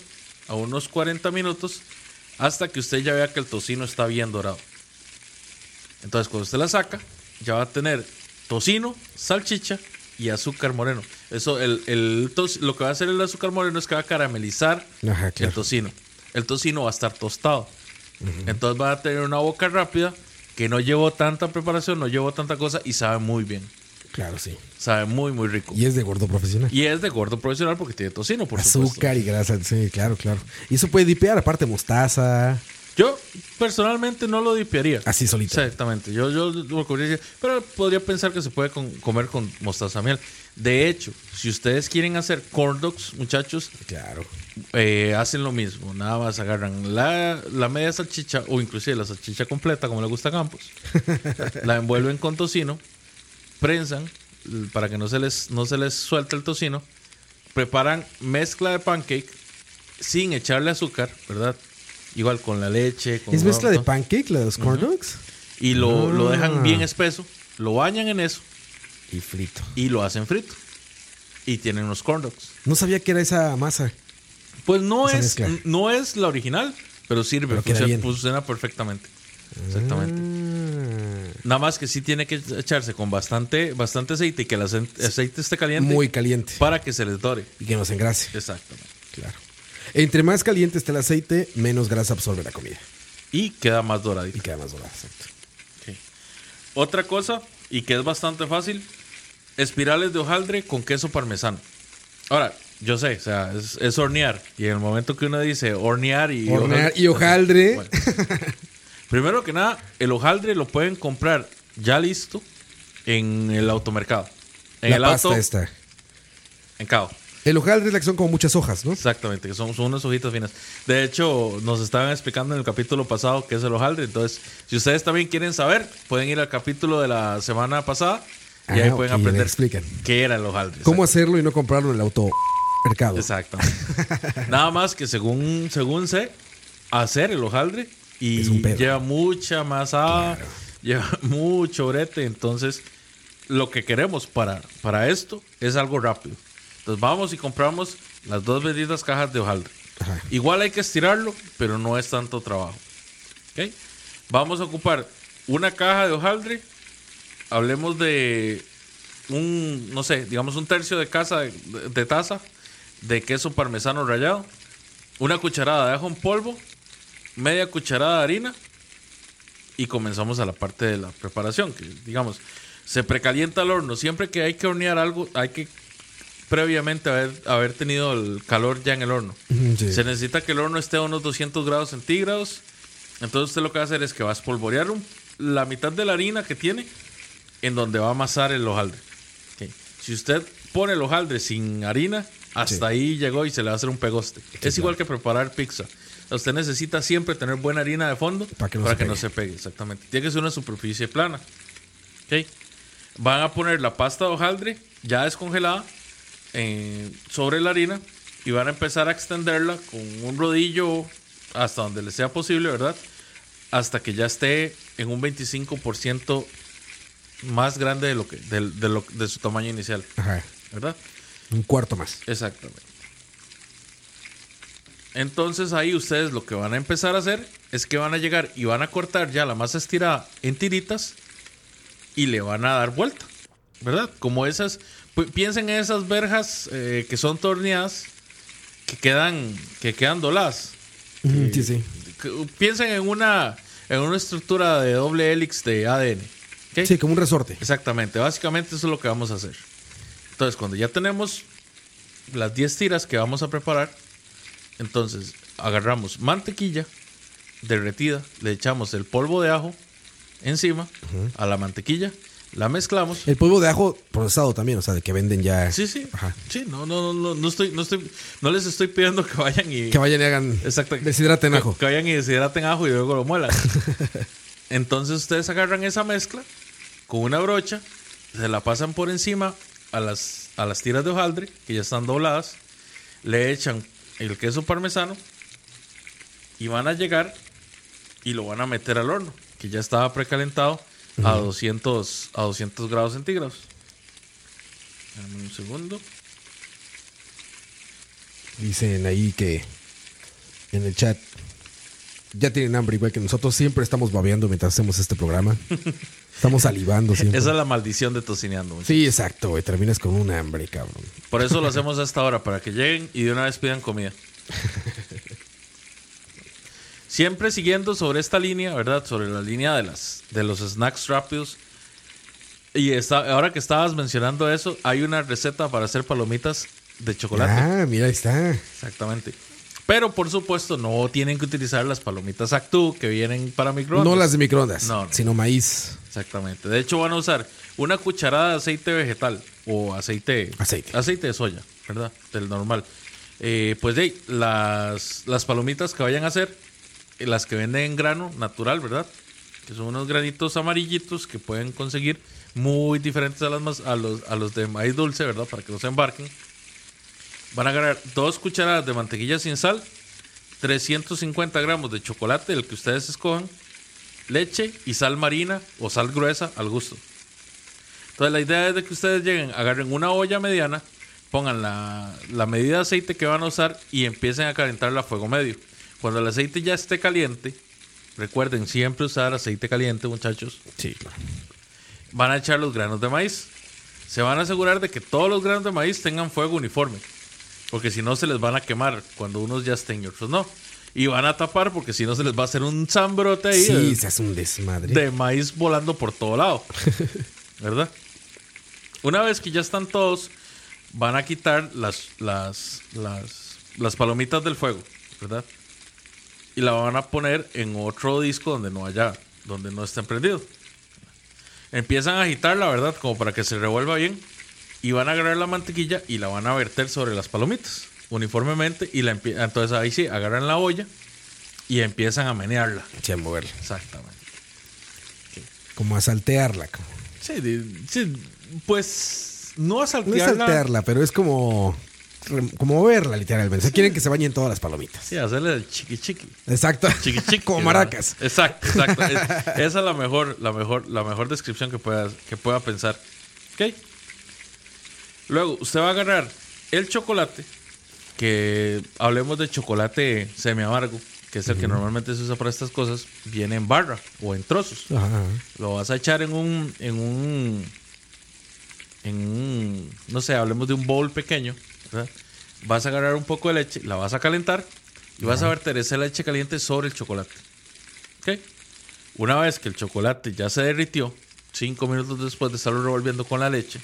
a unos 40 minutos hasta que usted ya vea que el tocino está bien dorado. Entonces, cuando usted la saca, ya va a tener tocino, salchicha y azúcar moreno. Eso, el, el lo que va a hacer el azúcar moreno es que va a caramelizar Ajá, el tocino. El tocino va a estar tostado. Entonces va a tener una boca rápida que no llevó tanta preparación, no llevó tanta cosa y sabe muy bien. Claro, sí. Sabe muy, muy rico. Y es de gordo profesional. Y es de gordo profesional porque tiene tocino, por supuesto. Azúcar y grasa, sí, claro, claro. Y eso puede dipear, aparte mostaza, Yo personalmente no lo dipearía. así solito. Exactamente. Yo, yo lo comería, pero podría pensar que se puede con- comer con mostaza miel. De hecho, si ustedes quieren hacer corn dogs, muchachos, Claro. eh, hacen lo mismo. Nada más agarran la, la media salchicha o inclusive la salchicha completa, como le gusta a Campos. la envuelven con tocino, prensan para que no se les, no se les suelte el tocino. Preparan mezcla de pancake sin echarle azúcar, ¿verdad? Igual con la leche. Con ¿Es mezcla de pancake, la de los corn dogs? Y lo, lo dejan Ah. bien espeso, lo bañan en eso Y frito. y lo hacen frito. Y tienen unos corn dogs. No sabía que era esa masa. Pues no Esa es, mezcla. no es la original, pero sirve, Pero funciona perfectamente. Exactamente. Ah, Nada más que sí tiene que echarse con bastante, bastante aceite y que el ace- aceite esté caliente muy caliente. para que se les dore. Y que nos engrase. Exactamente. Claro. Entre más caliente está el aceite, menos grasa absorbe la comida. Y queda más Y doradito. queda más dorada. Exacto. Otra cosa, y que es bastante fácil, espirales de hojaldre con queso parmesano. Ahora, yo sé, o sea, es, es hornear. Y en el momento que uno dice hornear y... Hornear y hojaldre. Bueno. Primero que nada, el hojaldre lo pueden comprar ya listo en el automercado. En la el pasta auto, esta. en Cabo. El hojaldre es la que son como muchas hojas, ¿no? Exactamente, que son, son unas hojitas finas. De hecho, nos estaban explicando en el capítulo pasado qué es el hojaldre. Entonces, si ustedes también quieren saber, pueden ir al capítulo de la semana pasada y Ah, ahí pueden ok, aprender qué era el hojaldre. ¿Cómo hacerlo y no comprarlo en el automercado? Exactamente. Nada más que según, según sé, hacer el hojaldre y Es un pedo. lleva mucha masa, lleva mucho brete. Entonces, lo que queremos para, para esto es algo rápido. Entonces, vamos y compramos las dos benditas cajas de hojaldre. Ajá. Igual hay que estirarlo, pero no es tanto trabajo. ¿Ok? Vamos a ocupar una caja de hojaldre, hablemos de un, no sé, digamos un tercio de, casa, de, de taza de queso parmesano rallado, una cucharada de ajo en polvo, media cucharada de harina y comenzamos a la parte de la preparación, que digamos, se precalienta el horno. Siempre que hay que hornear algo, hay que previamente haber, haber tenido el calor ya en el horno. Sí. Se necesita que el horno esté a unos 200 grados centígrados. Entonces usted lo que va a hacer es que va a espolvorear un- la mitad de la harina que tiene en donde va a amasar el hojaldre. Si usted pone el hojaldre sin harina, hasta Sí. ahí llegó y se le va a hacer un pegoste. es igual que preparar pizza. Usted necesita siempre tener buena harina de fondo Para que no se pegue. se pegue. Exactamente. Tiene que ser una superficie plana. Ok. Van a poner la pasta de hojaldre ya descongelada eh, sobre la harina y van a empezar a extenderla con un rodillo hasta donde les sea posible, ¿verdad? Hasta que ya esté en un 25% más grande de lo que de, de lo, de su tamaño inicial, Ajá. ¿verdad? Un cuarto más. Exactamente. Entonces ahí ustedes lo que van a empezar a hacer es que van a llegar y van a cortar ya la masa estirada en tiritas y le van a dar vuelta, ¿verdad? Como esas, pi- piensen en esas verjas eh, que son torneadas que quedan que quedan doladas. Ujú, Sí, sí. Que- Piensen en una en una estructura de doble hélice de ADN. Sí, como un resorte. Exactamente, básicamente eso es lo que vamos a hacer. Entonces, cuando ya tenemos las 10 tiras que vamos a preparar, entonces agarramos mantequilla derretida, le echamos el polvo de ajo encima a la mantequilla, la mezclamos. El polvo de ajo procesado también, o sea, de que venden ya. Sí, sí. Ajá. Sí, no, no, no, no estoy, no estoy, no les estoy pidiendo que vayan y Que vayan y hagan. Exacto. Deshidraten Que- ajo. Que vayan y deshidraten ajo y luego lo muelan. Entonces ustedes agarran esa mezcla con una brocha, se la pasan por encima a las, a las tiras de hojaldre que ya están dobladas, le echan el queso parmesano y van a llegar y lo van a meter al horno, que ya estaba precalentado a 200, a 200 grados centígrados. Dame un segundo. Dicen ahí que en el chat ya tienen hambre igual que nosotros. Siempre estamos babeando mientras hacemos este programa. Estamos salivando siempre. Esa es la maldición de tocineando. muchachos. Sí, exacto, güey. Terminas con un hambre, cabrón. Por eso lo hacemos a esta hora, para que lleguen y de una vez pidan comida. Siempre siguiendo sobre esta línea, ¿verdad? Sobre la línea de, las, de los snacks rápidos. Y está, ahora que estabas mencionando eso, hay una receta para hacer palomitas de chocolate. Ah, mira, ahí está. Exactamente. Pero por supuesto, no tienen que utilizar las palomitas Actu que vienen para microondas. No las de microondas, No, no. sino maíz. Exactamente. De hecho, van a usar una cucharada de aceite vegetal o aceite. Aceite. Aceite de soya, ¿verdad? Del normal. Eh, pues de ahí, las, las palomitas que vayan a hacer, eh, las que venden en grano natural, ¿verdad? Que son unos granitos amarillitos que pueden conseguir muy diferentes a, las más, a, los, a los de maíz dulce, ¿verdad? Para que no se embarquen. Van a agarrar dos cucharadas de mantequilla sin sal, 350 gramos de chocolate, el que ustedes escojan, leche y sal marina o sal gruesa al gusto. Entonces la idea es de que ustedes lleguen, agarren una olla mediana, pongan la, la medida de aceite que van a usar y empiecen a calentarla a fuego medio. Cuando el aceite ya esté caliente, recuerden siempre usar aceite caliente muchachos, Sí. van a echar los granos de maíz. Se van a asegurar de que todos los granos de maíz tengan fuego uniforme. Porque si no se les van a quemar cuando unos ya estén y otros no. Y van a tapar porque si no se les va a hacer un zambrote ahí. Sí, de- se hace un desmadre. de maíz volando por todo lado. ¿Verdad? Una vez que ya están todos, van a quitar las, las, las, las palomitas del fuego, ¿verdad? Y la van a poner en otro disco donde no haya, donde no esté prendido. Empiezan a agitarla, ¿verdad? Como para que se revuelva bien. Y van a agarrar la mantequilla y la van a verter sobre las palomitas, uniformemente. Y la entonces ahí sí, agarran la olla y empiezan a menearla. Sí, a moverla. Exactamente. Como a saltearla. como- Sí, sí, pues no a No es saltearla. saltearla, pero es como. Como moverla, literalmente. O sea, quieren que se bañen todas las palomitas. Sí, hacerle el chiqui chiqui. Exacto. Chiqui chiqui. como ¿verdad? maracas. Exacto, exacto. Es- esa es la mejor, la mejor, la mejor descripción que pueda, que pueda pensar. ¿Ok? Luego, usted va a agarrar el chocolate, que hablemos de chocolate semi amargo, que es el que normalmente se usa para estas cosas, viene en barra o en trozos. Lo vas a echar en un, en un, en un, no sé, hablemos de un bowl pequeño. ¿verdad? Vas a agarrar un poco de leche, la vas a calentar y vas a verter esa leche caliente sobre el chocolate. ¿Ok? Una vez que el chocolate ya se derritió, cinco minutos después de estarlo revolviendo con la leche,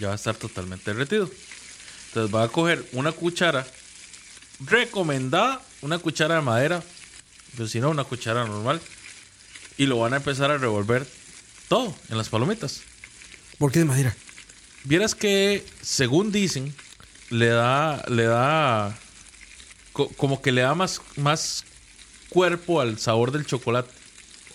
ya va a estar totalmente derretido. Entonces va a coger una cuchara recomendada, una cuchara de madera, pero si no, una cuchara normal, y lo van a empezar a revolver todo en las palomitas. ¿Por qué de madera? Vieras que, según dicen, le da, le da, co- como que le da más, más cuerpo al sabor del chocolate.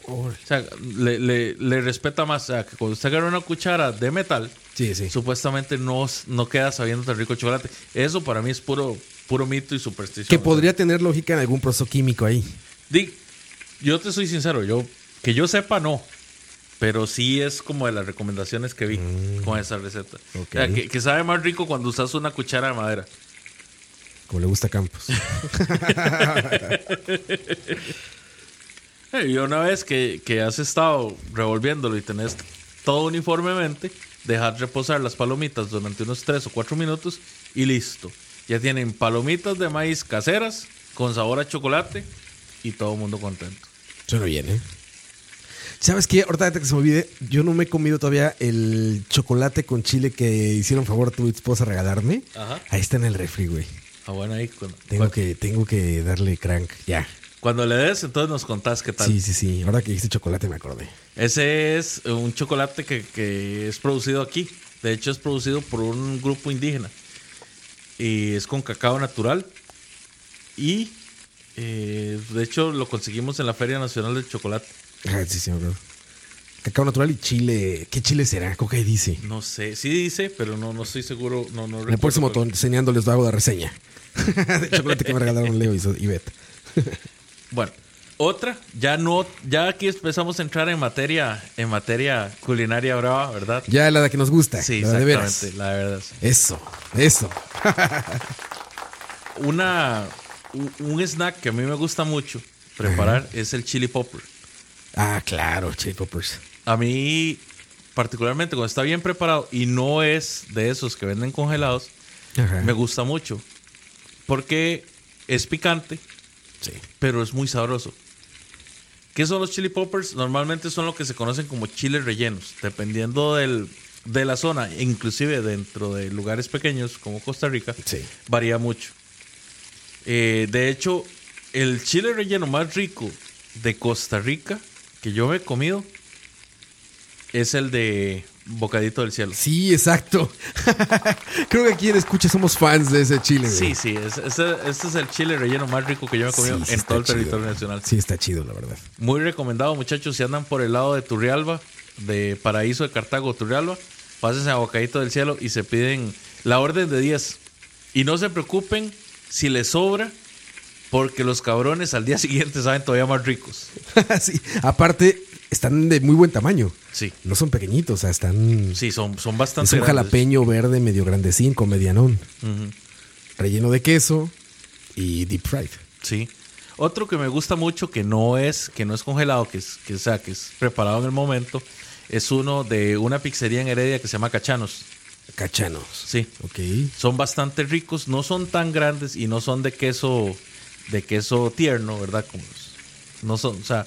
O sea, le, le- le respeta más. O sea, que cuando usted agarra una cuchara de metal, Sí, sí. supuestamente no, no queda sabiendo tan rico el chocolate. Eso para mí es puro, puro mito y superstición. Que podría tener lógica en algún proceso químico ahí. Di, yo te soy sincero, yo que yo sepa no, pero sí es como de las recomendaciones que vi con esa receta. Mm. Ok. O sea, que, que sabe más rico cuando usas una cuchara de madera. Como le gusta a Campos. Y una vez que, que has estado revolviéndolo y tenés todo uniformemente, dejar reposar las palomitas durante unos 3 o 4 minutos y listo. Ya tienen palomitas de maíz caseras con sabor a chocolate y todo el mundo contento. Suena bien, ¿eh? ¿Sabes qué? Ahorita que se me olvide, yo no me he comido todavía el chocolate con chile que hicieron favor tu esposa a regalarme. Ajá. Ahí está en el refri, güey. Ah, bueno, ahí cuando, Tengo que, tengo que darle crank. Ya. Cuando le des, entonces nos contás qué tal. Sí, sí, sí. Ahora que dijiste chocolate me acordé. Ese es un chocolate que, que es producido aquí. De hecho, es producido por un grupo indígena. Y es con cacao natural. Y eh, de hecho lo conseguimos en la Feria Nacional del Chocolate. Ah, sí, sí, me acuerdo. Cacao natural y chile. ¿Qué chile será? ¿Cómo que dice? No sé, sí dice, pero no, no estoy seguro. No, no En el próximo enseñándoles hago la reseña. de chocolate que me regalaron Leo y, Bet. Bueno, otra, ya no, ya aquí empezamos a entrar en materia, en materia culinaria brava, ¿verdad? Ya la que nos gusta. Sí, la de veras. la verdad. Eso, eso. Una, un, snack que a mí me gusta mucho preparar es el chili popper. Ah, claro, chili poppers. A mí, particularmente cuando está bien preparado y no es de esos que venden congelados, Ajá. me gusta mucho. Porque es picante, Sí. pero es muy sabroso. ¿Qué son los chili poppers? Normalmente son lo que se conocen como chiles rellenos, dependiendo del, de la zona, inclusive dentro de lugares pequeños como Costa Rica, Sí. varía mucho. Eh, de hecho, el chile relleno más rico de Costa Rica que yo me he comido es el de Bocadito del Cielo. Sí, exacto. Creo que aquí en Escucha somos fans de ese chile. güey. Sí, sí, es- este es el chile relleno más rico que yo me he comido Sí, sí en todo el chido. territorio nacional. Sí, está chido, la verdad. Muy recomendado, muchachos, si andan por el lado de Turrialba, de Paraíso de Cartago, Turrialba, pásense a Bocadito del Cielo y se piden la orden de 10. Y no se preocupen si les sobra, porque los cabrones al día siguiente saben todavía más ricos. sí. Aparte, están de muy buen tamaño. Sí, No son pequeñitos, o sea, están. sí, son, son bastante es un grandes. jalapeño verde medio grandecín con medianón. Relleno de queso y deep fried. Sí. Otro que me gusta mucho, que no es, que no es congelado, que es, que, o sea, que es preparado en el momento, es uno de una pizzería en Heredia que se llama Cachanos. Cachanos. Sí. Ok. son bastante ricos, no son tan grandes y no son de queso de queso tierno, ¿verdad? Como no son, o sea,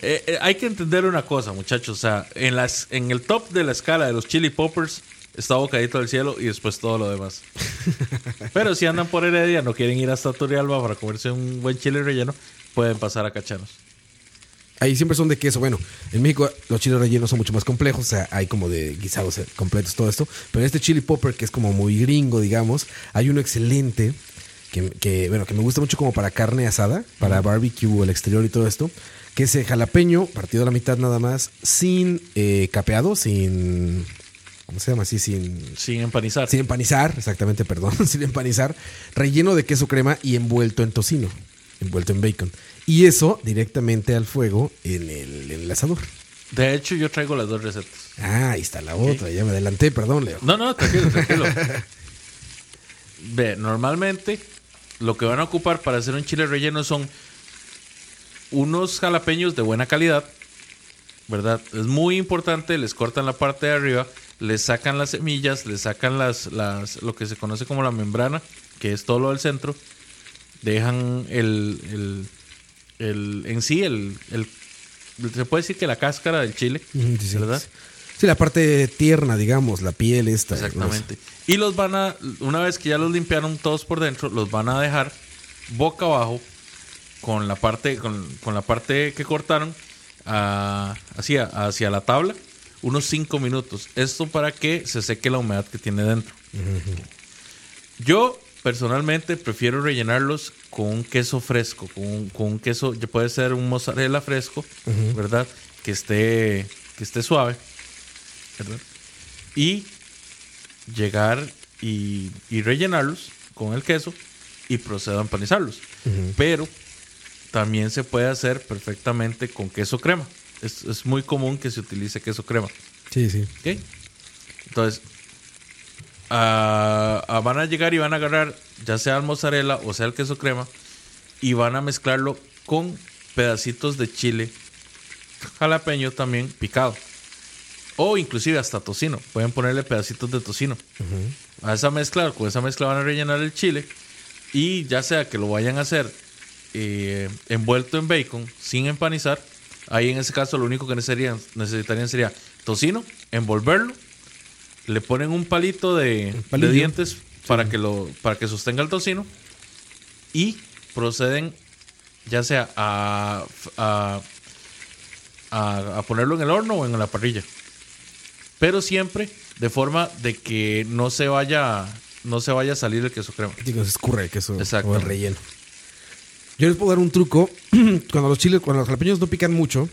eh, eh, hay que entender una cosa, muchachos, o sea, en las en el top de la escala de los chili poppers está Bocadito del Cielo y después todo lo demás. Pero si andan por Heredia, no quieren ir hasta Turrialba para comerse un buen chile relleno, pueden pasar a Cachanos. Ahí siempre son de queso. Bueno, en México los chiles rellenos son mucho más complejos. O sea, hay como de guisados completos, todo esto. Pero este chili popper, que es como muy gringo, digamos, hay uno excelente que, que, bueno, que me gusta mucho como para carne asada, para barbecue, el exterior y todo esto. Que es el jalapeño, partido a la mitad nada más, sin eh, capeado, sin. ¿Cómo se llama así? Sin. Sin empanizar. Sin empanizar, exactamente, perdón, sin empanizar, relleno de queso crema y envuelto en tocino, envuelto en bacon. Y eso directamente al fuego en el, en el asador. De hecho, yo traigo las dos recetas. Ah, ahí está la otra, ya me adelanté, perdón, Leo. No, no, tranquilo, tranquilo. Ve, normalmente lo que van a ocupar para hacer un chile relleno son unos jalapeños de buena calidad, ¿verdad? Es muy importante, les cortan la parte de arriba, les sacan las semillas, les sacan las, las, lo que se conoce como la membrana, que es todo lo del centro, dejan el, el, el en sí, el, el, se puede decir que la cáscara del chile, sí, sí. ¿verdad? Sí, la parte tierna, digamos, la piel esta. Exactamente. Y los van a, una vez que ya los limpiaron todos por dentro, los van a dejar boca abajo con la parte, con, con la parte que cortaron a- hacia, hacia la tabla unos 5 minutos. Esto para que se seque la humedad que tiene dentro. Yo personalmente prefiero rellenarlos con un queso fresco, con un, con un queso, puede ser un mozzarella fresco, ¿verdad? Que esté, que esté suave, ¿verdad? Y llegar y, y rellenarlos con el queso y procedo a empanizarlos. Pero también se puede hacer perfectamente con queso crema. Es, es muy común que se utilice queso crema. Sí, sí. ¿Ok? Entonces, ah, ah, van a llegar y van a agarrar ya sea el mozzarella o sea el queso crema y van a mezclarlo con pedacitos de chile jalapeño también picado. O inclusive hasta tocino. Pueden ponerle pedacitos de tocino. A esa mezcla, con esa mezcla van a rellenar el chile. Y ya sea que lo vayan a hacer eh, envuelto en bacon, sin empanizar. Ahí en ese caso lo único que necesitarían, necesitarían sería tocino, envolverlo. Le ponen un palito de, dientes para, que lo, para que sostenga el tocino. Y proceden ya sea a, a, a- a ponerlo en el horno o en la parrilla. Pero siempre de forma de que no se vaya, no se vaya a salir el queso crema. Digo, se escurre el queso Exacto. o el relleno. Yo les puedo dar un truco. cuando los chiles, cuando los jalapeños no pican mucho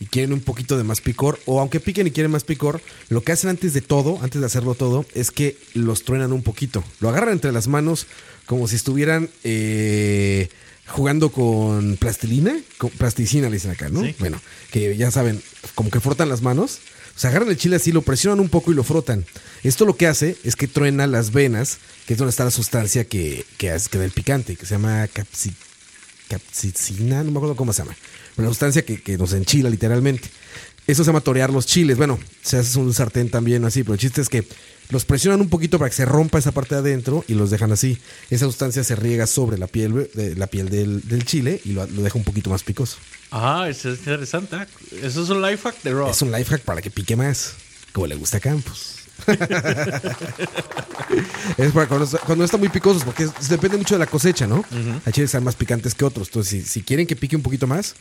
y quieren un poquito de más picor, o aunque piquen y quieren más picor, lo que hacen antes de todo, antes de hacerlo todo, es que los truenan un poquito. Lo agarran entre las manos como si estuvieran eh, jugando con plastilina, con plasticina le dicen acá, ¿no? Sí. Bueno, que ya saben, como que frotan las manos. O sea, agarran el chile así, lo presionan un poco y lo frotan. Esto lo que hace es que truena las venas, que es donde está la sustancia que, que, hace- que da el picante, que se llama capsi, capsicina, no me acuerdo cómo se llama. Una sustancia que, que nos enchila literalmente. Eso se llama torear los chiles. Bueno, se hace un sartén también así, pero el chiste es que los presionan un poquito para que se rompa esa parte de adentro y los dejan así. Esa sustancia se riega sobre la piel, de, la piel del, del chile y lo, lo deja un poquito más picoso. Ah, eso es interesante. Eso es un life hack de Raw. Es un life hack para que pique más, como le gusta a Campos. es para cuando, cuando está muy picosos, porque es- depende mucho de la cosecha, ¿no? Hay chiles que están más picantes que otros. Entonces, si, si quieren que pique un poquito más,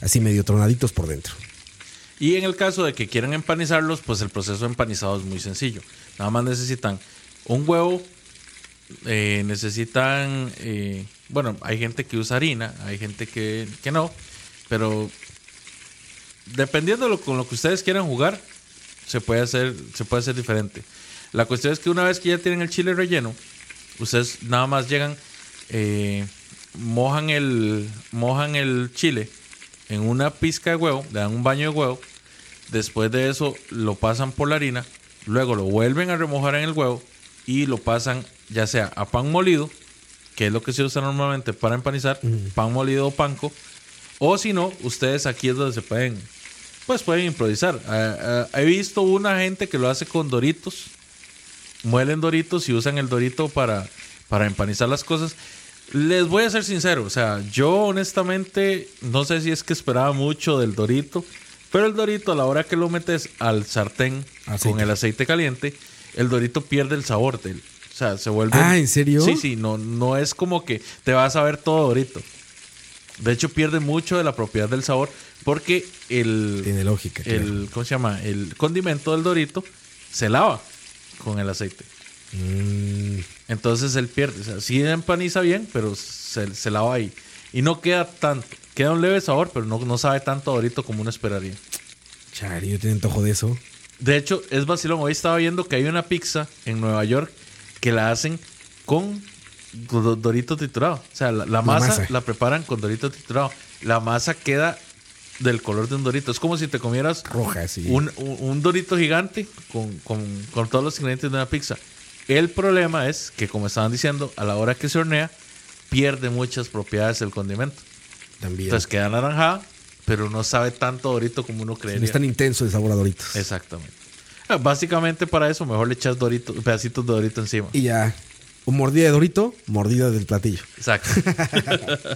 así medio tronaditos por dentro. Y en el caso de que quieran empanizarlos, pues el proceso de empanizado es muy sencillo. Nada más necesitan un huevo, eh, necesitan, eh, bueno, hay gente que usa harina, hay gente que, que no, pero dependiendo de lo, con lo que ustedes quieran jugar, se puede hacer, se puede hacer diferente. La cuestión es que una vez que ya tienen el chile relleno, ustedes nada más llegan, eh, mojan el, mojan el chile en una pizca de huevo, le dan un baño de huevo, después de eso lo pasan por la harina, luego lo vuelven a remojar en el huevo y lo pasan ya sea a pan molido, que es lo que se usa normalmente para empanizar, pan molido o panco, o si no, ustedes aquí es donde se pueden, pues pueden improvisar. Ah, ah, he visto una gente que lo hace con doritos, muelen doritos y usan el dorito para, para empanizar las cosas. Les voy a ser sincero, o sea, yo honestamente no sé si es que esperaba mucho del dorito, pero el dorito a la hora que lo metes al sartén Aceite. con el aceite caliente, el dorito pierde el sabor del, o sea, se vuelve Ah, ¿en serio? Sí, sí, no no es como que te vas a ver todo dorito. De hecho pierde mucho de la propiedad del sabor porque el Tiene lógica. claro. el ¿cómo se llama? El condimento del dorito se lava con el aceite. Mm, Entonces él pierde. O sea, sí empaniza bien, pero se, se lava ahí. Y no queda tanto. Queda un leve sabor, pero no, no sabe tanto ahorita como uno esperaría. chari, yo tengo antojo de eso. De hecho, es vacilón. Hoy estaba viendo que hay una pizza en Nueva York que la hacen con do- dorito triturado. O sea, la, la masa, masa. la preparan con dorito triturado. La masa queda del color de un dorito. Es como si te comieras Roja, sí. un, un- un dorito gigante con, con- con todos los ingredientes de una pizza. El problema es que, como estaban diciendo, a la hora que se hornea, pierde muchas propiedades el condimento. También. Entonces queda anaranjada, pero no sabe tanto Dorito como uno no creería. es tan intenso el sabor a Doritos. Exactamente. Ah, Básicamente para eso mejor le echas Dorito, pedacitos de Dorito encima. Y ya, un mordida de Dorito, mordida del platillo. Exacto.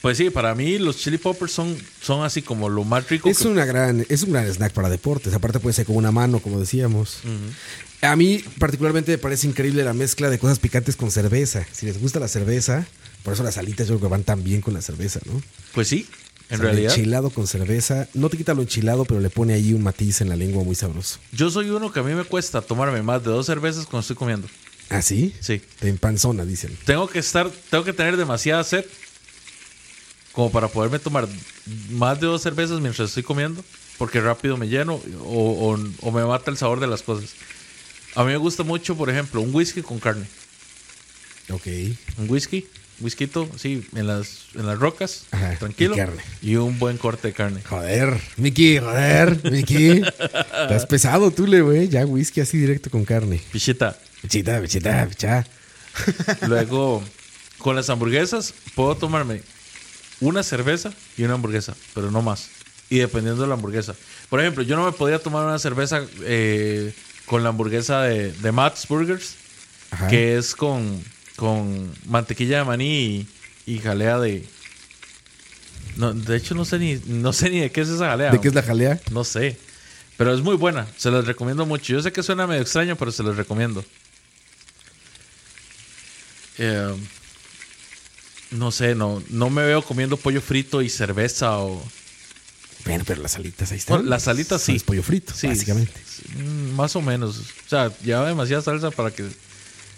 pues sí, para mí los chili poppers son, son así como lo más rico. Es que- una gran, es un gran snack para deportes. Aparte puede ser con una mano, como decíamos. A mí particularmente me parece increíble la mezcla de cosas picantes con cerveza. Si les gusta la cerveza, por eso las alitas yo creo que van tan bien con la cerveza, ¿no? Pues sí, en O sea, realidad. Enchilado con cerveza. No te quita lo enchilado, pero le pone ahí un matiz en la lengua muy sabroso. Yo soy uno que a mí me cuesta tomarme más de dos cervezas cuando estoy comiendo. ¿Ah, sí? Sí. En panzona, dicen. Tengo que estar, tengo que tener demasiada sed como para poderme tomar más de dos cervezas mientras estoy comiendo, porque rápido me lleno o, o- o me mata el sabor de las cosas. A mí me gusta mucho, por ejemplo, un whisky con carne. Ok. Un whisky, whiskito, sí, en las, en las rocas, Ajá, tranquilo. y carne. Y un buen corte de carne. Joder, Miki, joder, Miki. Estás pesado tú, le, güey. Ya whisky así directo con carne. Pichita. Pichita, pichita, pichá. Luego, con las hamburguesas, puedo tomarme una cerveza y una hamburguesa, pero no más. Y dependiendo de la hamburguesa. Por ejemplo, yo no me podría tomar una cerveza eh, con la hamburguesa de, de Matt's Burgers, Ajá. que es con, con mantequilla de maní y, y jalea de. No, de hecho, no sé, ni, no sé ni de qué es esa jalea. ¿De qué es la jalea? No sé. Pero es muy buena. Se las recomiendo mucho. Yo sé que suena medio extraño, pero se los recomiendo. Eh, no sé, no, no me veo comiendo pollo frito y cerveza o... Bueno, pero las alitas ahí están. Bueno, las alitas sí. Es pollo frito, Sí, básicamente. mm, más o menos. O sea, lleva demasiada salsa para que,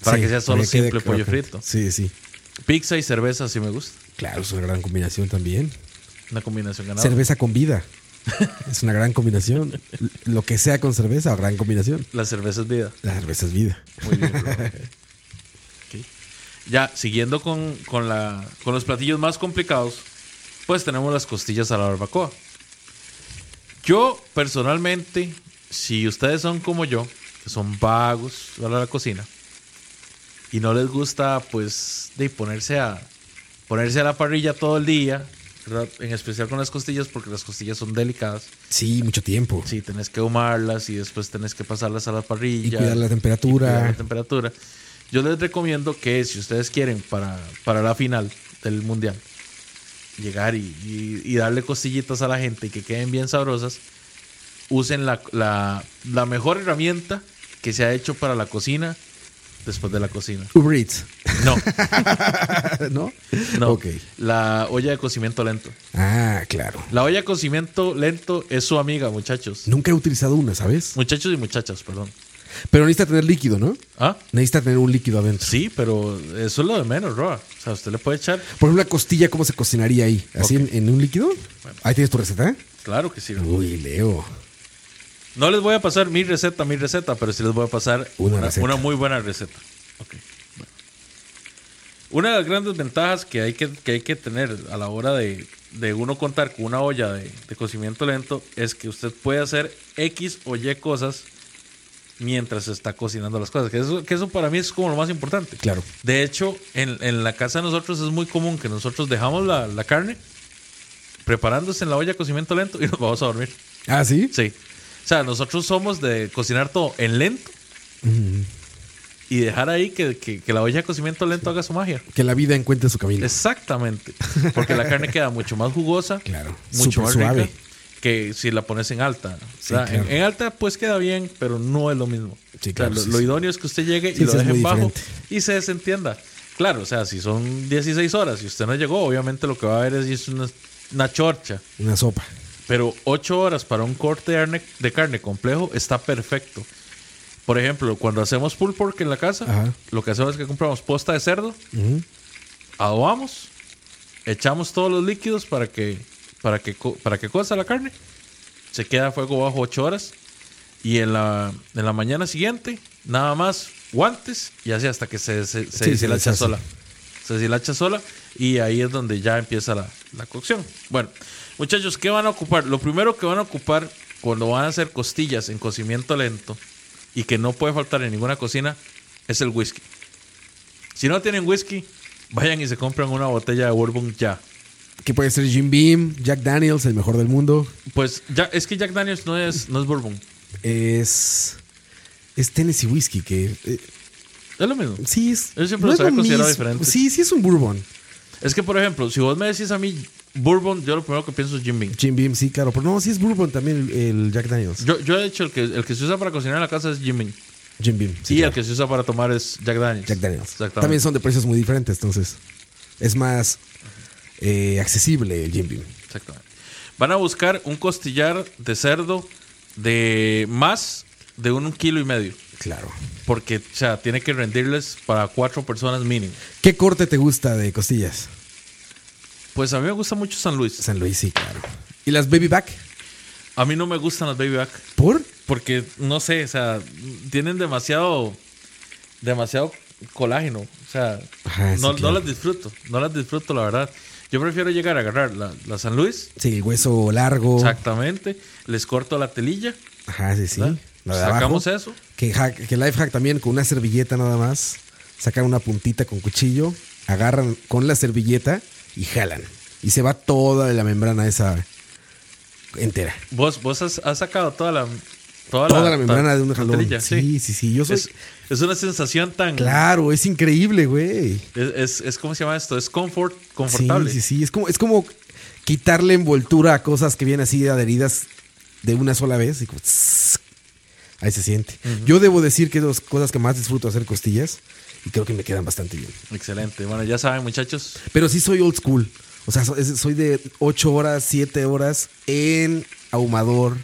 para Sí, que sea solo que simple pollo crocante. frito. Sí, sí. Pizza y cerveza sí me gusta. Claro, es una gran combinación también. Una combinación ganada. Cerveza con vida. es una gran combinación. Lo que sea con cerveza, gran combinación. La cerveza es vida. La cerveza es vida. Muy bien, bro. Ok. Ya, siguiendo con, con, la, con los platillos más complicados, pues tenemos las costillas a la barbacoa. Yo, personalmente, si ustedes son como yo, que son vagos a la cocina, y no les gusta, pues, de ponerse a, ponerse a la parrilla todo el día, ¿verdad? en especial con las costillas, porque las costillas son delicadas. Sí, mucho tiempo. Sí, tenés que ahumarlas y después tenés que pasarlas a la parrilla. Y cuidar la y temperatura. cuidar la temperatura. Yo les recomiendo que si ustedes quieren para, para la final del mundial llegar y, y- y darle costillitas a la gente y que queden bien sabrosas, usen la, la- la mejor herramienta que se ha hecho para la cocina después de la cocina. Uber Eats. No, ¿No? no. Ok. La olla de cocimiento lento. Ah, claro. La olla de cocimiento lento es su amiga, muchachos. Nunca he utilizado una, ¿sabes? Muchachos y muchachas, perdón. Pero necesita tener líquido, ¿no? ¿Ah? Necesita tener un líquido adentro. Sí, pero eso es lo de menos, Roa. O sea, usted le puede echar. Por ejemplo, la costilla, ¿cómo se cocinaría ahí? ¿Así en, en un líquido? Ahí tienes tu receta. Claro que sí. Uy, Leo. No les voy a pasar mi receta, mi receta, pero sí les voy a pasar Una una, receta. una muy buena receta. Ok, bueno. Una de las grandes ventajas que hay que, que hay que tener a la hora de, de uno contar con una olla de, de cocimiento lento es que usted puede hacer X o Y cosas mientras está cocinando las cosas. Que eso, que eso para mí es como lo más importante. Claro. De hecho, en, en la casa de nosotros es muy común que nosotros dejamos la, la carne preparándose en la olla de cocimiento lento y nos vamos a dormir. Ah, sí. Sí. O sea, nosotros somos de cocinar todo en lento y dejar ahí que, que- que la olla de cocimiento lento haga su magia. Que la vida encuentre su camino. Exactamente. Porque la carne queda mucho más jugosa, Claro. mucho más suave. rica que si la pones en alta. O sea, en- claro. en, alta pues queda bien, pero no es lo mismo. Sí, O sea, claro, lo, idóneo es que usted llegue y lo deje en bajo diferente. y se desentienda. Claro, o sea, si son 16 horas y usted no llegó, obviamente lo que va a ver es, es una, una chorcha. Una sopa. Pero 8 horas para un corte de carne, de carne complejo está perfecto. Por ejemplo, cuando hacemos pulled pork en la casa, Ajá. lo que hacemos es que compramos posta de cerdo, Ujú. adobamos, echamos todos los líquidos para que, para que, para que cosa la carne, se queda a fuego bajo 8 horas y en la, en la mañana siguiente, nada más guantes y así hasta que se, se, se Sí, se deshilacha deshace. sola. Se deshilacha sola y ahí es donde ya empieza la, la cocción. Bueno, muchachos, ¿qué van a ocupar? Lo primero que van a ocupar cuando van a hacer costillas en cocimiento lento y que no puede faltar en ninguna cocina es el whisky. Si no tienen whisky, vayan y se compran una botella de bourbon ya. Que puede ser Jim Beam, Jack Daniels, el mejor del mundo. Pues ya, es que Jack Daniels no es, no es bourbon. Es. Es Tennessee Whiskey, que. eh, Es lo mismo. sí, es. Yo siempre no los es lo había considerado mismo. diferentes. Sí, sí, es un bourbon. Es que, por ejemplo, si vos me decís a mí bourbon, yo lo primero que pienso es Jim Beam. Jim Beam, sí, claro. Pero no, sí es bourbon también el, el Jack Daniels. Yo, yo, de hecho, el que, el que se usa para cocinar en la casa es Jim Beam. Jim Beam. sí, y claro. el que se usa para tomar es Jack Daniels. Jack Daniels. Exactamente. También son de precios muy diferentes, entonces. Es más eh, accesible el Jim Beam. Exactamente. Van a buscar un costillar de cerdo de más de un kilo y medio. Claro. Porque, o sea, tiene que rendirles para cuatro personas mínimo. ¿Qué corte te gusta de costillas? Pues a mí me gusta mucho San Luis. San Luis, sí, claro. ¿Y las baby back? A mí no me gustan las baby back. ¿Por? Porque, no sé, o sea, tienen demasiado, demasiado colágeno. O sea, Ajá, sí, no, las disfruto. No las disfruto, la verdad. Yo prefiero llegar a agarrar la, la San Luis. Sí, el hueso largo. Exactamente. Les corto la telilla. Ajá, sí, sí. ¿verdad? Sacamos abajo. eso. Que, hack, que life hack también con una servilleta nada más. Sacan una puntita con cuchillo, agarran con la servilleta y jalan. Y se va toda la membrana esa entera. Vos, vos has, has sacado toda la, toda, Toda la membrana de un jalón. telilla, Sí, sí, sí. Yo soy. Es, es una sensación tan. Claro, es increíble, güey. Es, es, es- ¿Cómo se llama esto? Es confort, Sí, confortable. sí, sí. Es como, es como quitarle envoltura a cosas que vienen así adheridas de una sola vez. Y como ahí se siente. Yo debo decir que es de las cosas que más disfruto hacer costillas. Y creo que me quedan bastante bien. Excelente. Bueno, ya saben, muchachos. Pero sí soy old school. O sea, soy de 8 horas, 7 horas en ahumador,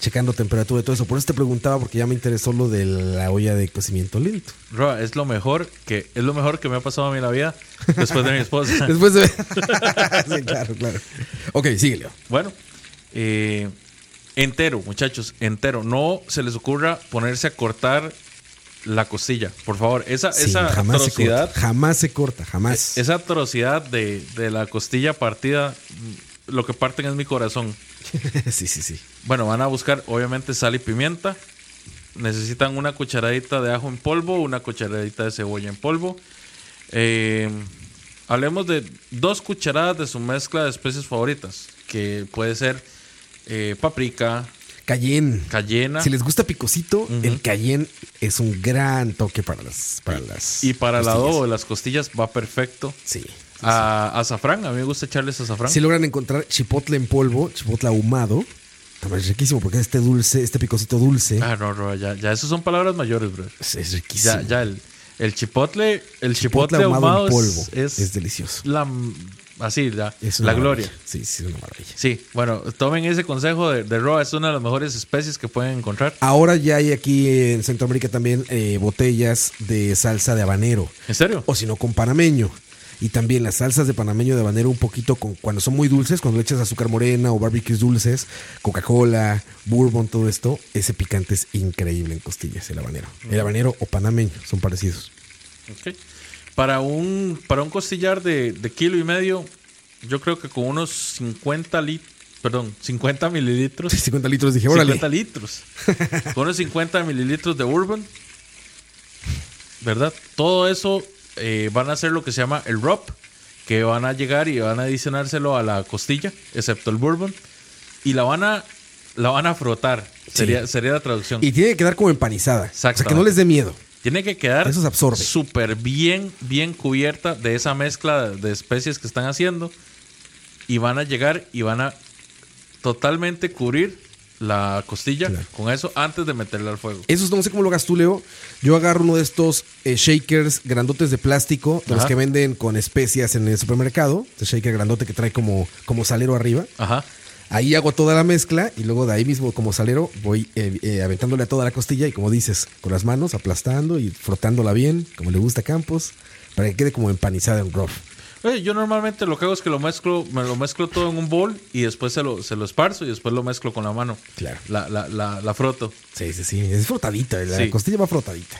checando temperatura y todo eso. Por eso te preguntaba, porque ya me interesó lo de la olla de cocimiento lento. Roa, es lo mejor que es lo mejor que me ha pasado a mí en la vida después de mi esposa. Después de... sí, claro, claro. Ok, síguelo. bueno, eh, entero, muchachos, entero. No se les ocurra ponerse a cortar la costilla, por favor. Esa, Sí, esa jamás se atrocidad, corta. Jamás se corta, jamás. esa atrocidad de, de la costilla partida, mm, lo que parten es mi corazón. sí, sí, sí. Bueno, van a buscar obviamente sal y pimienta. Necesitan una cucharadita de ajo en polvo, una cucharadita de cebolla en polvo. Eh, hablemos de dos cucharadas de su mezcla de especies favoritas, que puede ser eh, paprika, Cayenne. cayena Si les gusta picosito, el cayenne es un gran toque para las para las y para el adobo de las costillas va perfecto. Sí. A azafrán, a mí me gusta echarles azafrán. Si logran encontrar chipotle en polvo, chipotle ahumado, también es riquísimo porque este dulce, este picosito dulce, Ah, no, no, ya, ya esos son palabras mayores, bro. es, es riquísimo. Ya, ya el, el chipotle, el chipotle, chipotle, ahumado, ahumado, en polvo es, es, delicioso. la así la, Es la gloria. Sí, sí, es una maravilla. Sí, bueno, tomen ese consejo de, de Roa, es una de las mejores especies que pueden encontrar. Ahora ya hay aquí en Centroamérica también eh, botellas de salsa de habanero. ¿En serio? O si no, con panameño. Y también las salsas de panameño de habanero un poquito con, cuando son muy dulces, cuando le echas azúcar morena o barbecues dulces, Coca-Cola, bourbon, todo esto, ese picante es increíble en costillas, el habanero. El habanero o panameño son parecidos. Ok. Para un, para un costillar de, de kilo y medio, yo creo que con unos 50 litros, perdón, 50 mililitros. 50 litros dije, órale. 50 litros. con unos 50 mililitros de bourbon. ¿Verdad? Todo eso eh, van a hacer lo que se llama el rub, que van a llegar y van a adicionárselo a la costilla, excepto el bourbon, y la van a, la van a frotar. Sería, sería la traducción. Y tiene que quedar como empanizada. O sea, que no les dé miedo. Tiene que quedar súper bien, bien cubierta de esa mezcla de especies que están haciendo. Y van a llegar y van a totalmente cubrir la costilla Claro. con eso antes de meterla al fuego. Eso no sé cómo lo hagas tú, Leo. Yo agarro uno de estos eh, shakers grandotes de plástico, de los Ajá. que venden con especias en el supermercado. Este shaker grandote que trae como, como salero arriba. Ajá. Ahí hago toda la mezcla y luego de ahí mismo como salero voy eh, eh, aventándole a toda la costilla y como dices, con las manos aplastando y frotándola bien, como le gusta a Campos, para que quede como empanizada en rough. Oye, yo normalmente lo que hago es que lo mezclo, me lo mezclo todo en un bol y después se lo, se lo esparzo y después lo mezclo con la mano. Claro. La, la, la, la froto. Sí, sí, sí. Es frotadita, la Sí. costilla va frotadita.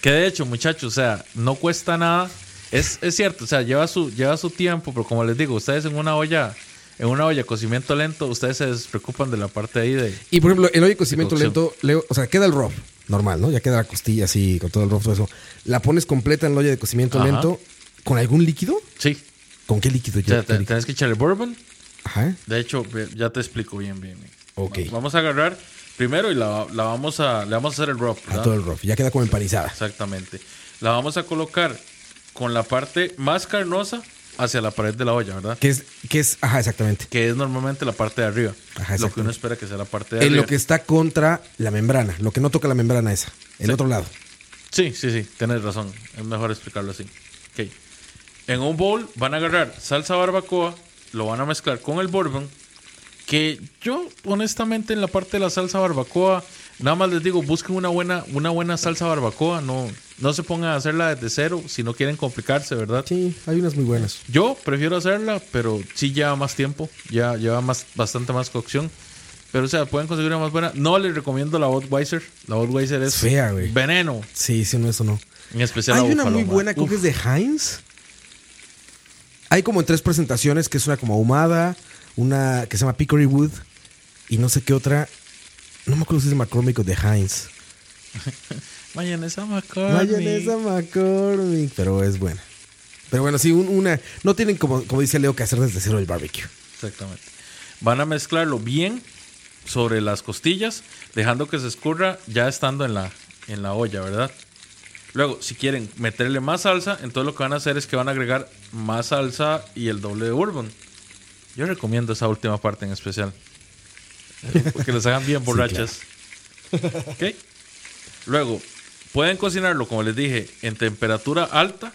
Que de hecho, muchachos, o sea, no cuesta nada. Es, es cierto, o sea, lleva su, lleva su tiempo, pero como les digo, ustedes en una olla, en una olla de cocimiento lento, ustedes se despreocupan de la parte ahí de. Y por ejemplo, el hoyo de cocimiento De lento, Leo, o sea, queda el rough, normal, ¿no? Ya queda la costilla así, con todo el rough, todo eso. La pones completa en el hoyo de cocimiento Ajá. lento con algún líquido. Sí. ¿Con qué líquido? O sea, Ya, te- tenés que echarle bourbon. Ajá. De hecho, ya te explico bien, bien, bien. Ok. Va- Vamos a agarrar primero y la, la vamos a, le vamos a hacer el rub. A ¿verdad? todo el rough. Ya queda como empanizada. Exactamente. La vamos a colocar con la parte más carnosa hacia la pared de la olla, ¿verdad? Que es, que es, ajá, exactamente. Que es normalmente la parte de arriba. Ajá, lo que uno espera que sea la parte de En arriba. lo que está contra la membrana. Lo que no toca la membrana esa. El otro lado. Sí, sí, sí, tienes razón. Es mejor explicarlo así. Ok. En un bowl van a agarrar salsa barbacoa, lo van a mezclar con el bourbon. Que yo, honestamente, en la parte de la salsa barbacoa, nada más les digo, busquen una buena, una buena salsa barbacoa. No, no se pongan a hacerla desde cero si no quieren complicarse, ¿verdad? Sí, hay unas muy buenas. Yo prefiero hacerla, pero sí lleva más tiempo, ya lleva más, bastante más cocción. Pero, o sea, pueden conseguir una más buena. No les recomiendo la Budweiser. La Budweiser es Fea, güey. veneno. Sí, sí, no, eso no. En especial Hay la una muy buena, creo que es de Heinz. Hay como en tres presentaciones, que es una como ahumada, una que se llama Pickery Wood y no sé qué otra. No me acuerdo si es de McCormick o de Heinz. Mayonesa McCormick. Mayonesa McCormick, pero es buena. Pero bueno, sí, un- una. No tienen como, como dice Leo que hacer desde cero el barbecue. Exactamente. Van a mezclarlo bien sobre las costillas, dejando que se escurra ya estando en la, en la olla, ¿verdad? Luego, si quieren meterle más salsa, entonces lo que van a hacer es que van a agregar más salsa y el doble de bourbon. Yo recomiendo esa última parte en especial. Porque les hagan bien borrachas. ¿Ok? Luego, pueden cocinarlo, como les dije, en temperatura alta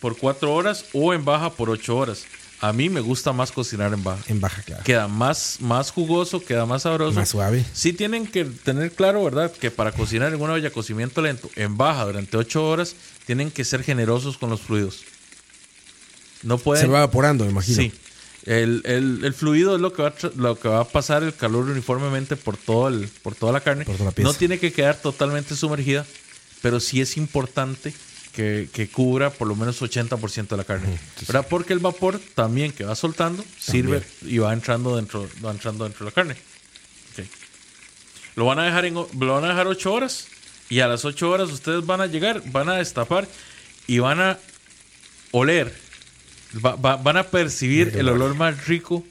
por 4 horas o en baja por 8 horas. A mí me gusta más cocinar en baja. En baja, claro. Queda más, más jugoso, queda más sabroso. Más suave. Sí tienen que tener claro, ¿verdad? Que para cocinar en una olla cocimiento lento, en baja durante 8 horas, tienen que ser generosos con los fluidos. No pueden... Se va evaporando, me imagino. Sí. El, el- el fluido es lo que, va a lo que va a pasar el calor uniformemente por, todo el, por toda la carne. Toda la no tiene que quedar totalmente sumergida, pero sí es importante que, que cubra por lo menos 80% de la carne. ¿verdad? Porque el vapor también que va soltando sirve y va entrando dentro, va entrando dentro de la carne. Ok. Lo van a dejar en, lo van a dejar 8 horas y a las 8 horas ustedes van a llegar, van a destapar y van a oler Va- va- van a percibir el olor más rico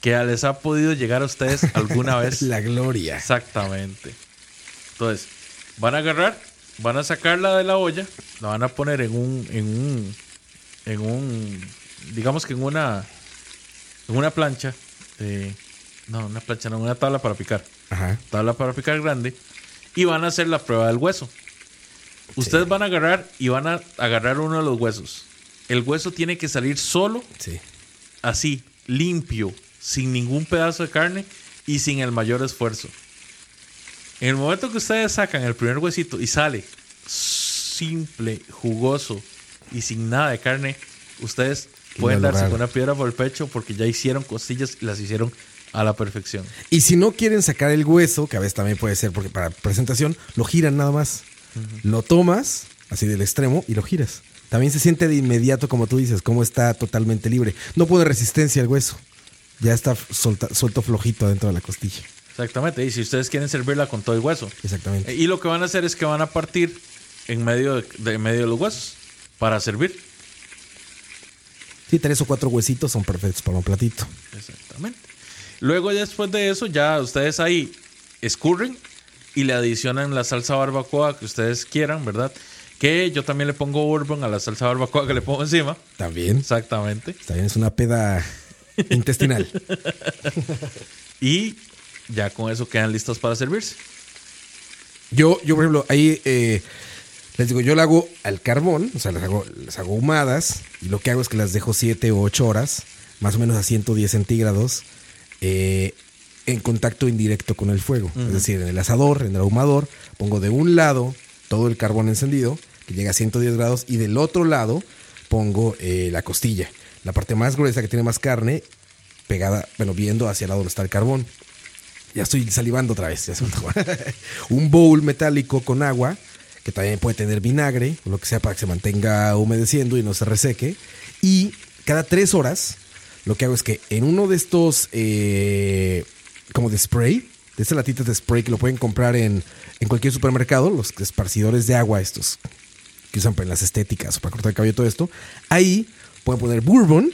que les ha podido llegar a ustedes alguna vez. La gloria. Exactamente. Entonces, van a agarrar, van a sacarla de la olla, la van a poner en un, en un, en un, digamos que en una, en una plancha, eh, no, una plancha, no, una tabla para picar, Ajá. tabla para picar grande, y van a hacer la prueba del hueso. Ustedes van a agarrar y van a agarrar uno de los huesos. El hueso tiene que salir solo Sí. así, limpio, sin ningún pedazo de carne y sin el mayor esfuerzo. En el momento que ustedes sacan el primer huesito y sale simple, jugoso y sin nada de carne, ustedes pueden darse con una piedra por el pecho porque ya hicieron costillas y las hicieron a la perfección. Y si no quieren sacar el hueso, que a veces también puede ser porque para presentación, lo giran nada más. Lo tomas, así del extremo, y lo giras. También se siente de inmediato, como tú dices, como está totalmente libre. No pone resistencia al hueso. Ya está solta- suelto flojito dentro de la costilla. Exactamente. Y si ustedes quieren servirla con todo el hueso. Exactamente. Y lo que van a hacer es que van a partir en medio de, de- en medio de los huesos para servir. Sí, tres o cuatro huesitos son perfectos para un platito. Exactamente. Luego, después de eso, ya ustedes ahí escurren y le adicionan la salsa barbacoa que ustedes quieran, ¿verdad? Que yo también le pongo bourbon a la salsa barbacoa que le pongo encima. También. Exactamente. También es una peda intestinal. Y ya con eso quedan listos para servirse. Yo, yo por ejemplo, ahí eh, les digo, yo la hago al carbón, o sea, las hago, las hago ahumadas, y lo que hago es que las dejo 7 o 8 horas, más o menos a 110 centígrados, eh, en contacto indirecto con el fuego. Es decir, en el asador, en el ahumador, pongo de un lado todo el carbón encendido, que llega a 110 grados, y del otro lado pongo eh, la costilla, la parte más gruesa que tiene más carne, pegada, bueno, viendo hacia el lado donde está el carbón. Ya estoy salivando otra vez. un bowl metálico con agua, que también puede tener vinagre, o lo que sea para que se mantenga humedeciendo y no se reseque. Y cada tres horas, lo que hago es que en uno de estos, eh, como de spray, de estas latitas de spray que lo pueden comprar en, en cualquier supermercado, los esparcidores de agua, estos que usan en las estéticas o para cortar el cabello, todo esto, ahí pueden poner bourbon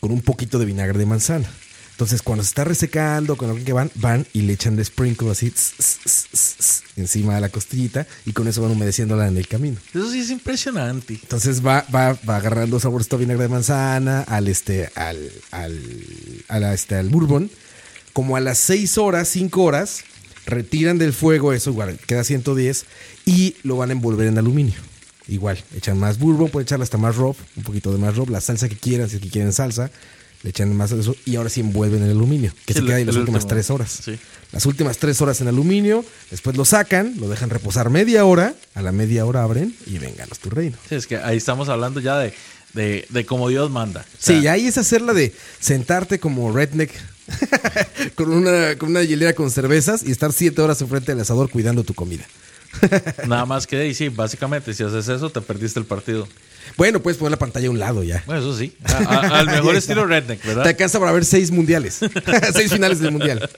con un poquito de vinagre de manzana. Entonces, cuando se está resecando, con lo que van, van y le echan de sprinkle así tss, tss, tss, tss, tss, encima de la costillita y con eso van humedeciéndola en el camino. Eso sí es impresionante. Entonces va, va, va agarrando saborcito de vinagre de manzana al este, al, al, este, al bourbon. Como a las 6 horas, 5 horas, retiran del fuego eso, igual, queda 110 y lo van a envolver en aluminio. Igual, echan más bourbon, pueden echarle hasta más rub, un poquito de más rub, la salsa que quieran, si es que quieren salsa, le echan más de eso y ahora sí envuelven en aluminio, que Sí, se queda ahí las últimas último. 3 horas. Sí. Las últimas 3 horas en aluminio, después lo sacan, lo dejan reposar media hora, a la media hora abren y vengan a tu reino. Sí, es que ahí estamos hablando ya de, de, de como Dios manda. O sea, Sí, ahí es hacerla de sentarte como redneck con una, con una hielera con cervezas y estar siete horas enfrente del asador cuidando tu comida. Nada más que, y sí, básicamente, si haces eso, te perdiste el partido. Bueno, puedes poner la pantalla a un lado ya. Bueno, eso sí. A- a- al mejor Ahí estilo redneck, Te ¿verdad? alcanza para ver seis mundiales. seis finales del mundial.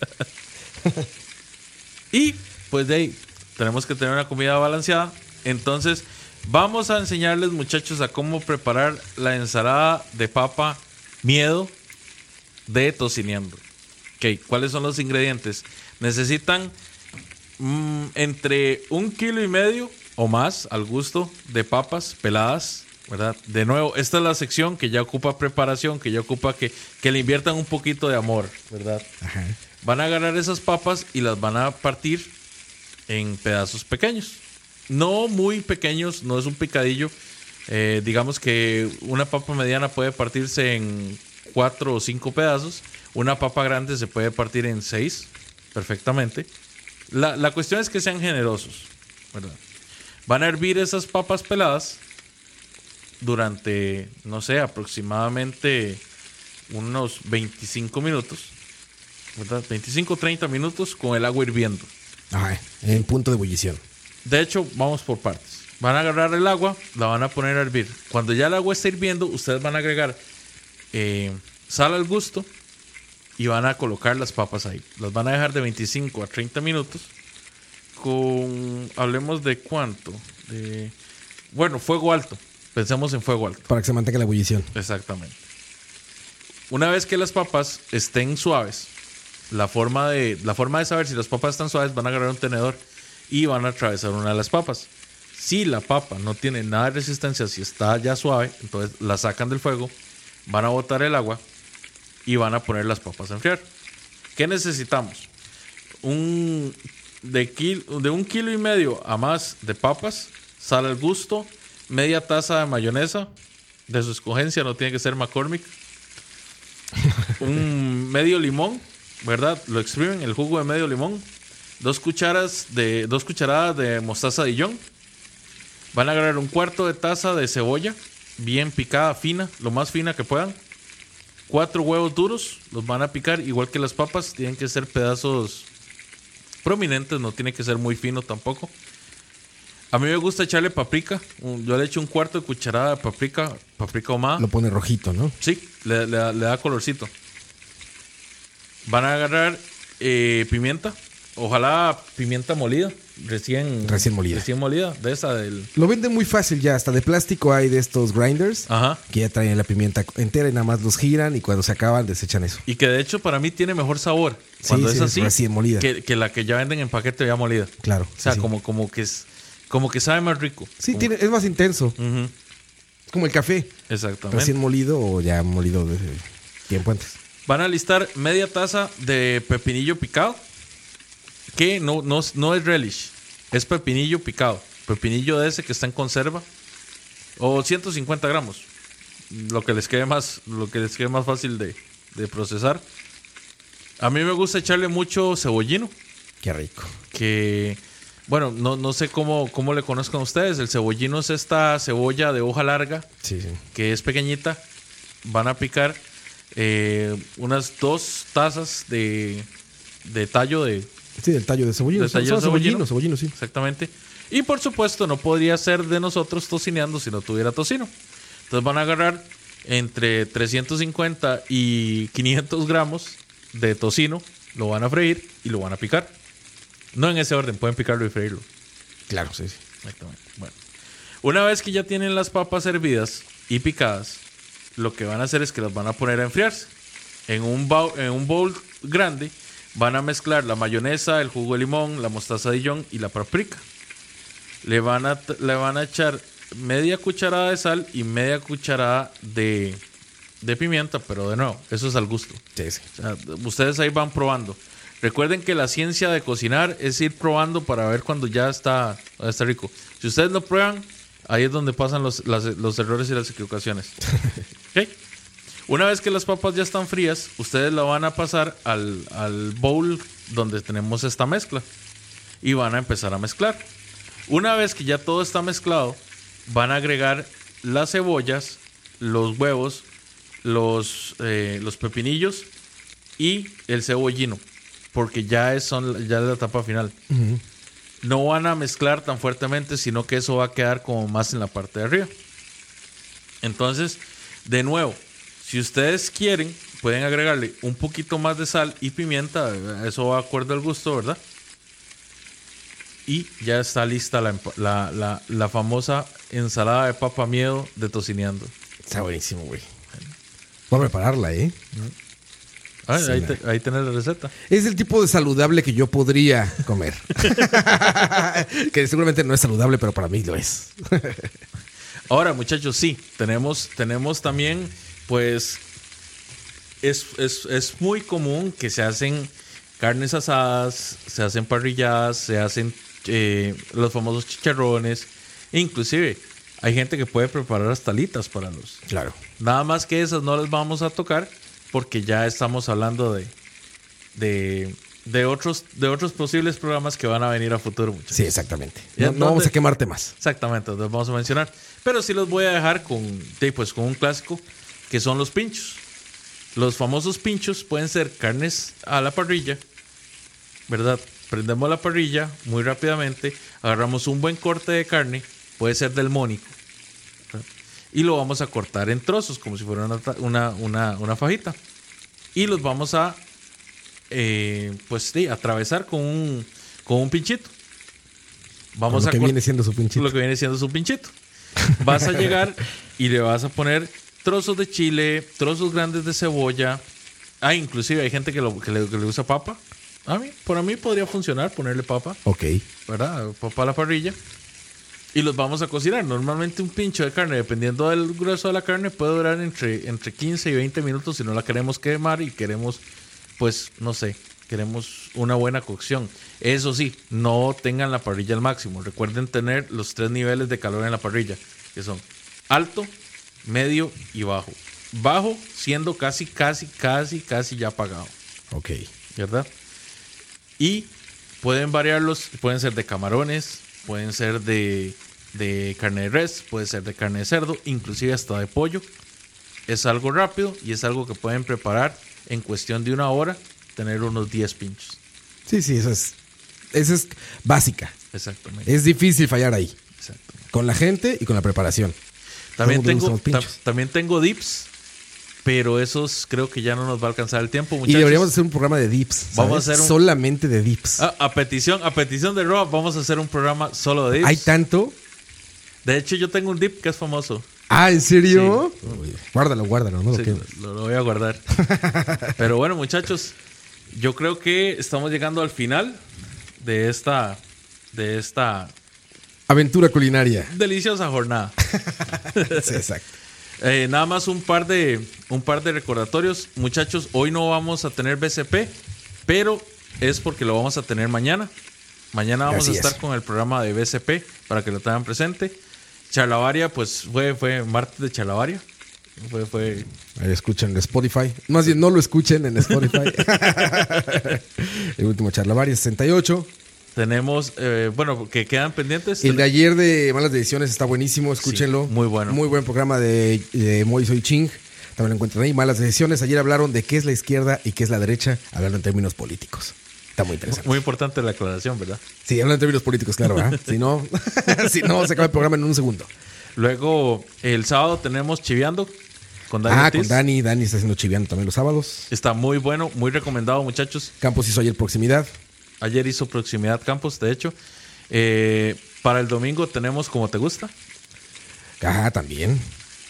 Y pues de ahí tenemos que tener una comida balanceada. Entonces, vamos a enseñarles, muchachos, a cómo preparar la ensalada de papa miedo de tocineando. Ok, ¿cuáles son los ingredientes? Necesitan mm, entre un kilo y medio o más al gusto de papas peladas, ¿verdad? De nuevo, esta es la sección que ya ocupa preparación, que ya ocupa que, que le inviertan un poquito de amor, ¿verdad? Ajá. Van a agarrar esas papas y las van a partir en pedazos pequeños. No muy pequeños, no es un picadillo. Eh, digamos que una papa mediana puede partirse en cuatro o cinco pedazos. Una papa grande se puede partir en seis perfectamente. La, la cuestión es que sean generosos, ¿verdad? Van a hervir esas papas peladas durante, no sé, aproximadamente unos 25 minutos. ¿verdad? 25 30 minutos con el agua hirviendo. Ajá. En punto de ebullición. De hecho, vamos por partes. Van a agarrar el agua, la van a poner a hervir. Cuando ya el agua esté hirviendo, ustedes van a agregar eh, sal al gusto y van a colocar las papas ahí. Las van a dejar de 25 a 30 minutos con, hablemos de cuánto, de, bueno, fuego alto. Pensemos en fuego alto. Para que se mantenga la ebullición. Exactamente. Una vez que las papas estén suaves, la forma de, la forma de saber si las papas están suaves, van a agarrar un tenedor y van a atravesar una de las papas. Si la papa no tiene nada de resistencia, si está ya suave, entonces la sacan del fuego, van a botar el agua y van a poner las papas a enfriar. ¿Qué necesitamos? Un, de, kil- de un kilo y medio a más de papas, sal al gusto, media taza de mayonesa, de su escogencia, no tiene que ser McCormick. un medio limón, ¿verdad? Lo exprimen, el jugo de medio limón. Dos cucharas de dos cucharadas de mostaza Dijon. Van a agarrar un cuarto de taza de cebolla, bien picada, fina, lo más fina que puedan. Cuatro huevos duros, los van a picar igual que las papas, tienen que ser pedazos prominentes, no tiene que ser muy fino tampoco. A mí me gusta echarle paprika, yo le echo un cuarto de cucharada de paprika, paprika ahumada. Lo pone rojito, ¿no? Sí, le, le da- le da colorcito. Van a agarrar eh, pimienta. Ojalá pimienta molida. Recién, Recién molida. Recién molida. De esa del. Lo venden muy fácil ya. Hasta de plástico hay de estos grinders Ajá. que ya traen la pimienta entera y nada más los giran y cuando se acaban desechan eso. Y que de hecho para mí tiene mejor sabor. Cuando sí, es así. recién molida. Que, que la que ya venden en paquete ya molida. Claro. O sea, sí, como, como que es. Como que sabe más rico. Sí, Como- tiene, es más intenso. Es como el café. Exactamente. Recién molido o ya molido de tiempo antes. Van a listar media taza de pepinillo picado. Que no, no, no es relish. Es pepinillo picado. Pepinillo de ese que está en conserva. O 150 gramos. Lo que les quede más, lo que les quede más fácil de, de procesar. A mí me gusta echarle mucho cebollino. Qué rico. Que, bueno, no, no sé cómo, cómo le conozcan ustedes. El cebollino es esta cebolla de hoja larga Sí, sí. que es pequeñita, van a picar eh, unas dos tazas de, de tallo de Sí, del tallo de cebollino. De Son- tallo de cebollino. cebollino, cebollino, sí. exactamente. Y por supuesto no podría ser de nosotros tocineando si no tuviera tocino. Entonces van a agarrar entre 350 y 500 gramos de tocino, lo van a freír y lo van a picar. No en ese orden, pueden picarlo y freírlo. Claro, sí, sí. Exactamente. Bueno, una vez que ya tienen las papas hervidas y picadas, lo que van a hacer es que las van a poner a enfriarse. En un, bowl, en un bowl grande van a mezclar la mayonesa, el jugo de limón, la mostaza de Dijon y la paprika. Le van a, le van a echar media cucharada de sal y media cucharada de, de pimienta, pero de nuevo, eso es al gusto. Sí, sí. O sea, ustedes ahí van probando. Recuerden que la ciencia de cocinar es ir probando para ver cuando ya está, está rico. Si ustedes lo prueban, ahí es donde pasan los, las- los errores y las equivocaciones. ¿Ok? Una vez que las papas ya están frías, ustedes la van a pasar al, al bowl donde tenemos esta mezcla y van a empezar a mezclar. Una vez que ya todo está mezclado, van a agregar las cebollas, los huevos, los, eh, los pepinillos y el cebollino, porque ya es, son, ya es la etapa final. No van a mezclar tan fuertemente, sino que eso va a quedar como más en la parte de arriba. Entonces, de nuevo, si ustedes quieren, pueden agregarle un poquito más de sal y pimienta, eso va acuerdo al gusto, ¿verdad? Y ya está lista la, la, la- la famosa ensalada de papa miedo de tocineando. Está buenísimo, güey. Voy a prepararla, ¿eh? Ah, Sí, ahí, te- ahí tenés la receta. Es el tipo de saludable que yo podría comer. que seguramente no es saludable, pero para mí lo es. Ahora, muchachos, sí, tenemos, tenemos también, pues, es, es- es muy común que se hacen carnes asadas, se hacen parrilladas, se hacen eh, los famosos chicharrones, inclusive hay gente que puede preparar hasta alitas para los... Claro. Nada más que esas no las vamos a tocar porque ya estamos hablando de, de, de otros, de otros posibles programas que van a venir a futuro, muchachos. Sí, exactamente. ¿Y No, vamos a quemarte más. Exactamente, los vamos a mencionar. Pero sí los voy a dejar con, pues, con un clásico que son los pinchos. Los famosos pinchos pueden ser carnes a la parrilla, ¿verdad? Prendemos la parrilla muy rápidamente, agarramos un buen corte de carne, puede ser del mónico, ¿verdad? y lo vamos a cortar en trozos, como si fuera una, una, una- una fajita. Y los vamos a, eh, pues sí, atravesar con un, con un pinchito. Vamos lo a que viene siendo su pinchito. lo que viene siendo su pinchito. Vas a llegar y le vas a poner trozos de chile, trozos grandes de cebolla. Ah, inclusive hay gente que, lo- que le, que le usa papa. A mí, por a mí podría funcionar ponerle papa, Ok. ¿verdad? Papa a la parrilla. Y los vamos a cocinar. Normalmente un pincho de carne, dependiendo del grueso de la carne, puede durar entre, entre 15 y 20 minutos si no la queremos quemar y queremos, pues, no sé, queremos una buena cocción. Eso sí, no tengan la parrilla al máximo. Recuerden tener los tres niveles de calor en la parrilla, que son alto, medio y bajo. Bajo siendo casi, casi, casi, casi ya apagado. Ok. ¿verdad? Y pueden variarlos, pueden ser de camarones, pueden ser de, de carne de res, puede ser de carne de cerdo, inclusive hasta de pollo. Es algo rápido y es algo que pueden preparar en cuestión de una hora, tener unos 10 pinchos. Sí, sí, eso es. Eso es básica. Exactamente. Es difícil fallar ahí. exactamente. Con la gente y con la preparación. También, tengo, ta- también tengo dips, pero esos creo que ya no nos va a alcanzar el tiempo. Y Muchachos. deberíamos hacer un programa de dips. Vamos a hacer un- Solamente de dips. Ah, a petición, a petición de Rob, vamos a hacer un programa solo de dips. Hay tanto. De hecho, yo tengo un dip que es famoso. Ah, ¿en serio? Guárdalo, guárdalo. No Sí, lo, lo voy a guardar. Pero bueno, muchachos, yo creo que estamos llegando al final de esta, de esta Aventura culinaria. deliciosa jornada. Sí, exacto. Eh, nada más un par de un par de recordatorios, muchachos. Hoy no vamos a tener BCP, pero es porque lo vamos a tener mañana. Mañana vamos Así a estar es. con el programa de BCP para que lo tengan presente. Charlavaria, pues fue fue martes de Charlavaria. Fue fue Ahí escuchen en Spotify. Más bien, no lo escuchen en Spotify. el último charlavaria 68. Tenemos eh, bueno que quedan pendientes. El de ayer de Malas Decisiones está buenísimo, escúchenlo. Sí, muy bueno. Muy buen programa de, de Moy Soy Ching. También lo encuentran ahí. Malas Decisiones. Ayer hablaron de qué es la izquierda y qué es la derecha, hablando en términos políticos. Está muy interesante. Muy importante la aclaración, ¿verdad? Sí, hablan en términos políticos, claro, ¿verdad? Si no, si no, se acaba el programa en un segundo. Luego, el sábado tenemos Chiviando con Dani ah, Ortiz. con Dani. Dani está haciendo chiviando también los sábados. Está muy bueno, muy recomendado, muchachos. Campos hizo ayer proximidad. Ayer hizo Proximidad Campos, de hecho. Eh, para el domingo tenemos Como Te Gusta. Ah, también.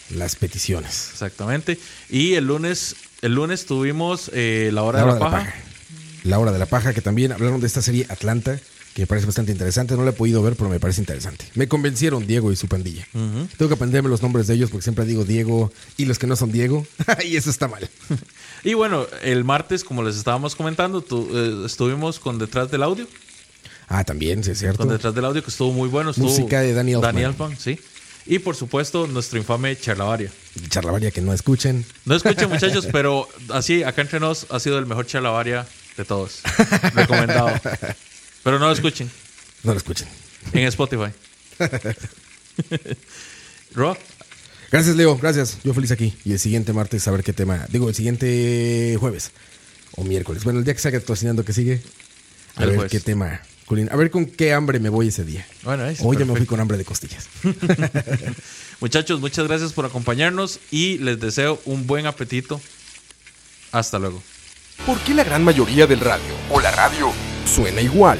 las peticiones. Exactamente. Y el lunes, el lunes tuvimos eh, la hora, La de, la de la paja. paja. La hora de la paja, que también hablaron de esta serie Atlanta, que me parece bastante interesante. No la he podido ver, pero me parece interesante. Me convencieron Diego y su pandilla. Tengo que aprenderme los nombres de ellos porque siempre digo Diego y los que no son Diego. y eso está mal. Y bueno, el martes, como les estábamos comentando, tu- eh, estuvimos con Detrás del Audio. Ah, también, sí es cierto. Con Detrás del Audio, que estuvo muy bueno. Estuvo Música de Danny Elfman. Danny Elfman, sí. Y por supuesto, nuestro infame Charlavaria. Charlavaria que no escuchen. No escuchen, muchachos, pero así, acá entre nos, ha sido el mejor Charlavaria de todos. Recomendado. Pero no lo escuchen No lo escuchen. en Spotify. Ro, Gracias, Leo. Gracias. Yo feliz aquí. Y el siguiente martes a ver qué tema. Digo, el siguiente jueves o miércoles. Bueno, el día que salga cocinando que sigue. A El ver jueves. qué tema. A ver con qué hambre me voy ese día. Bueno, ahí está, Hoy ya me fui con hambre de costillas. muchachos, muchas gracias por acompañarnos y les deseo un buen apetito. Hasta luego. ¿Por qué la gran mayoría del radio o la radio suena igual?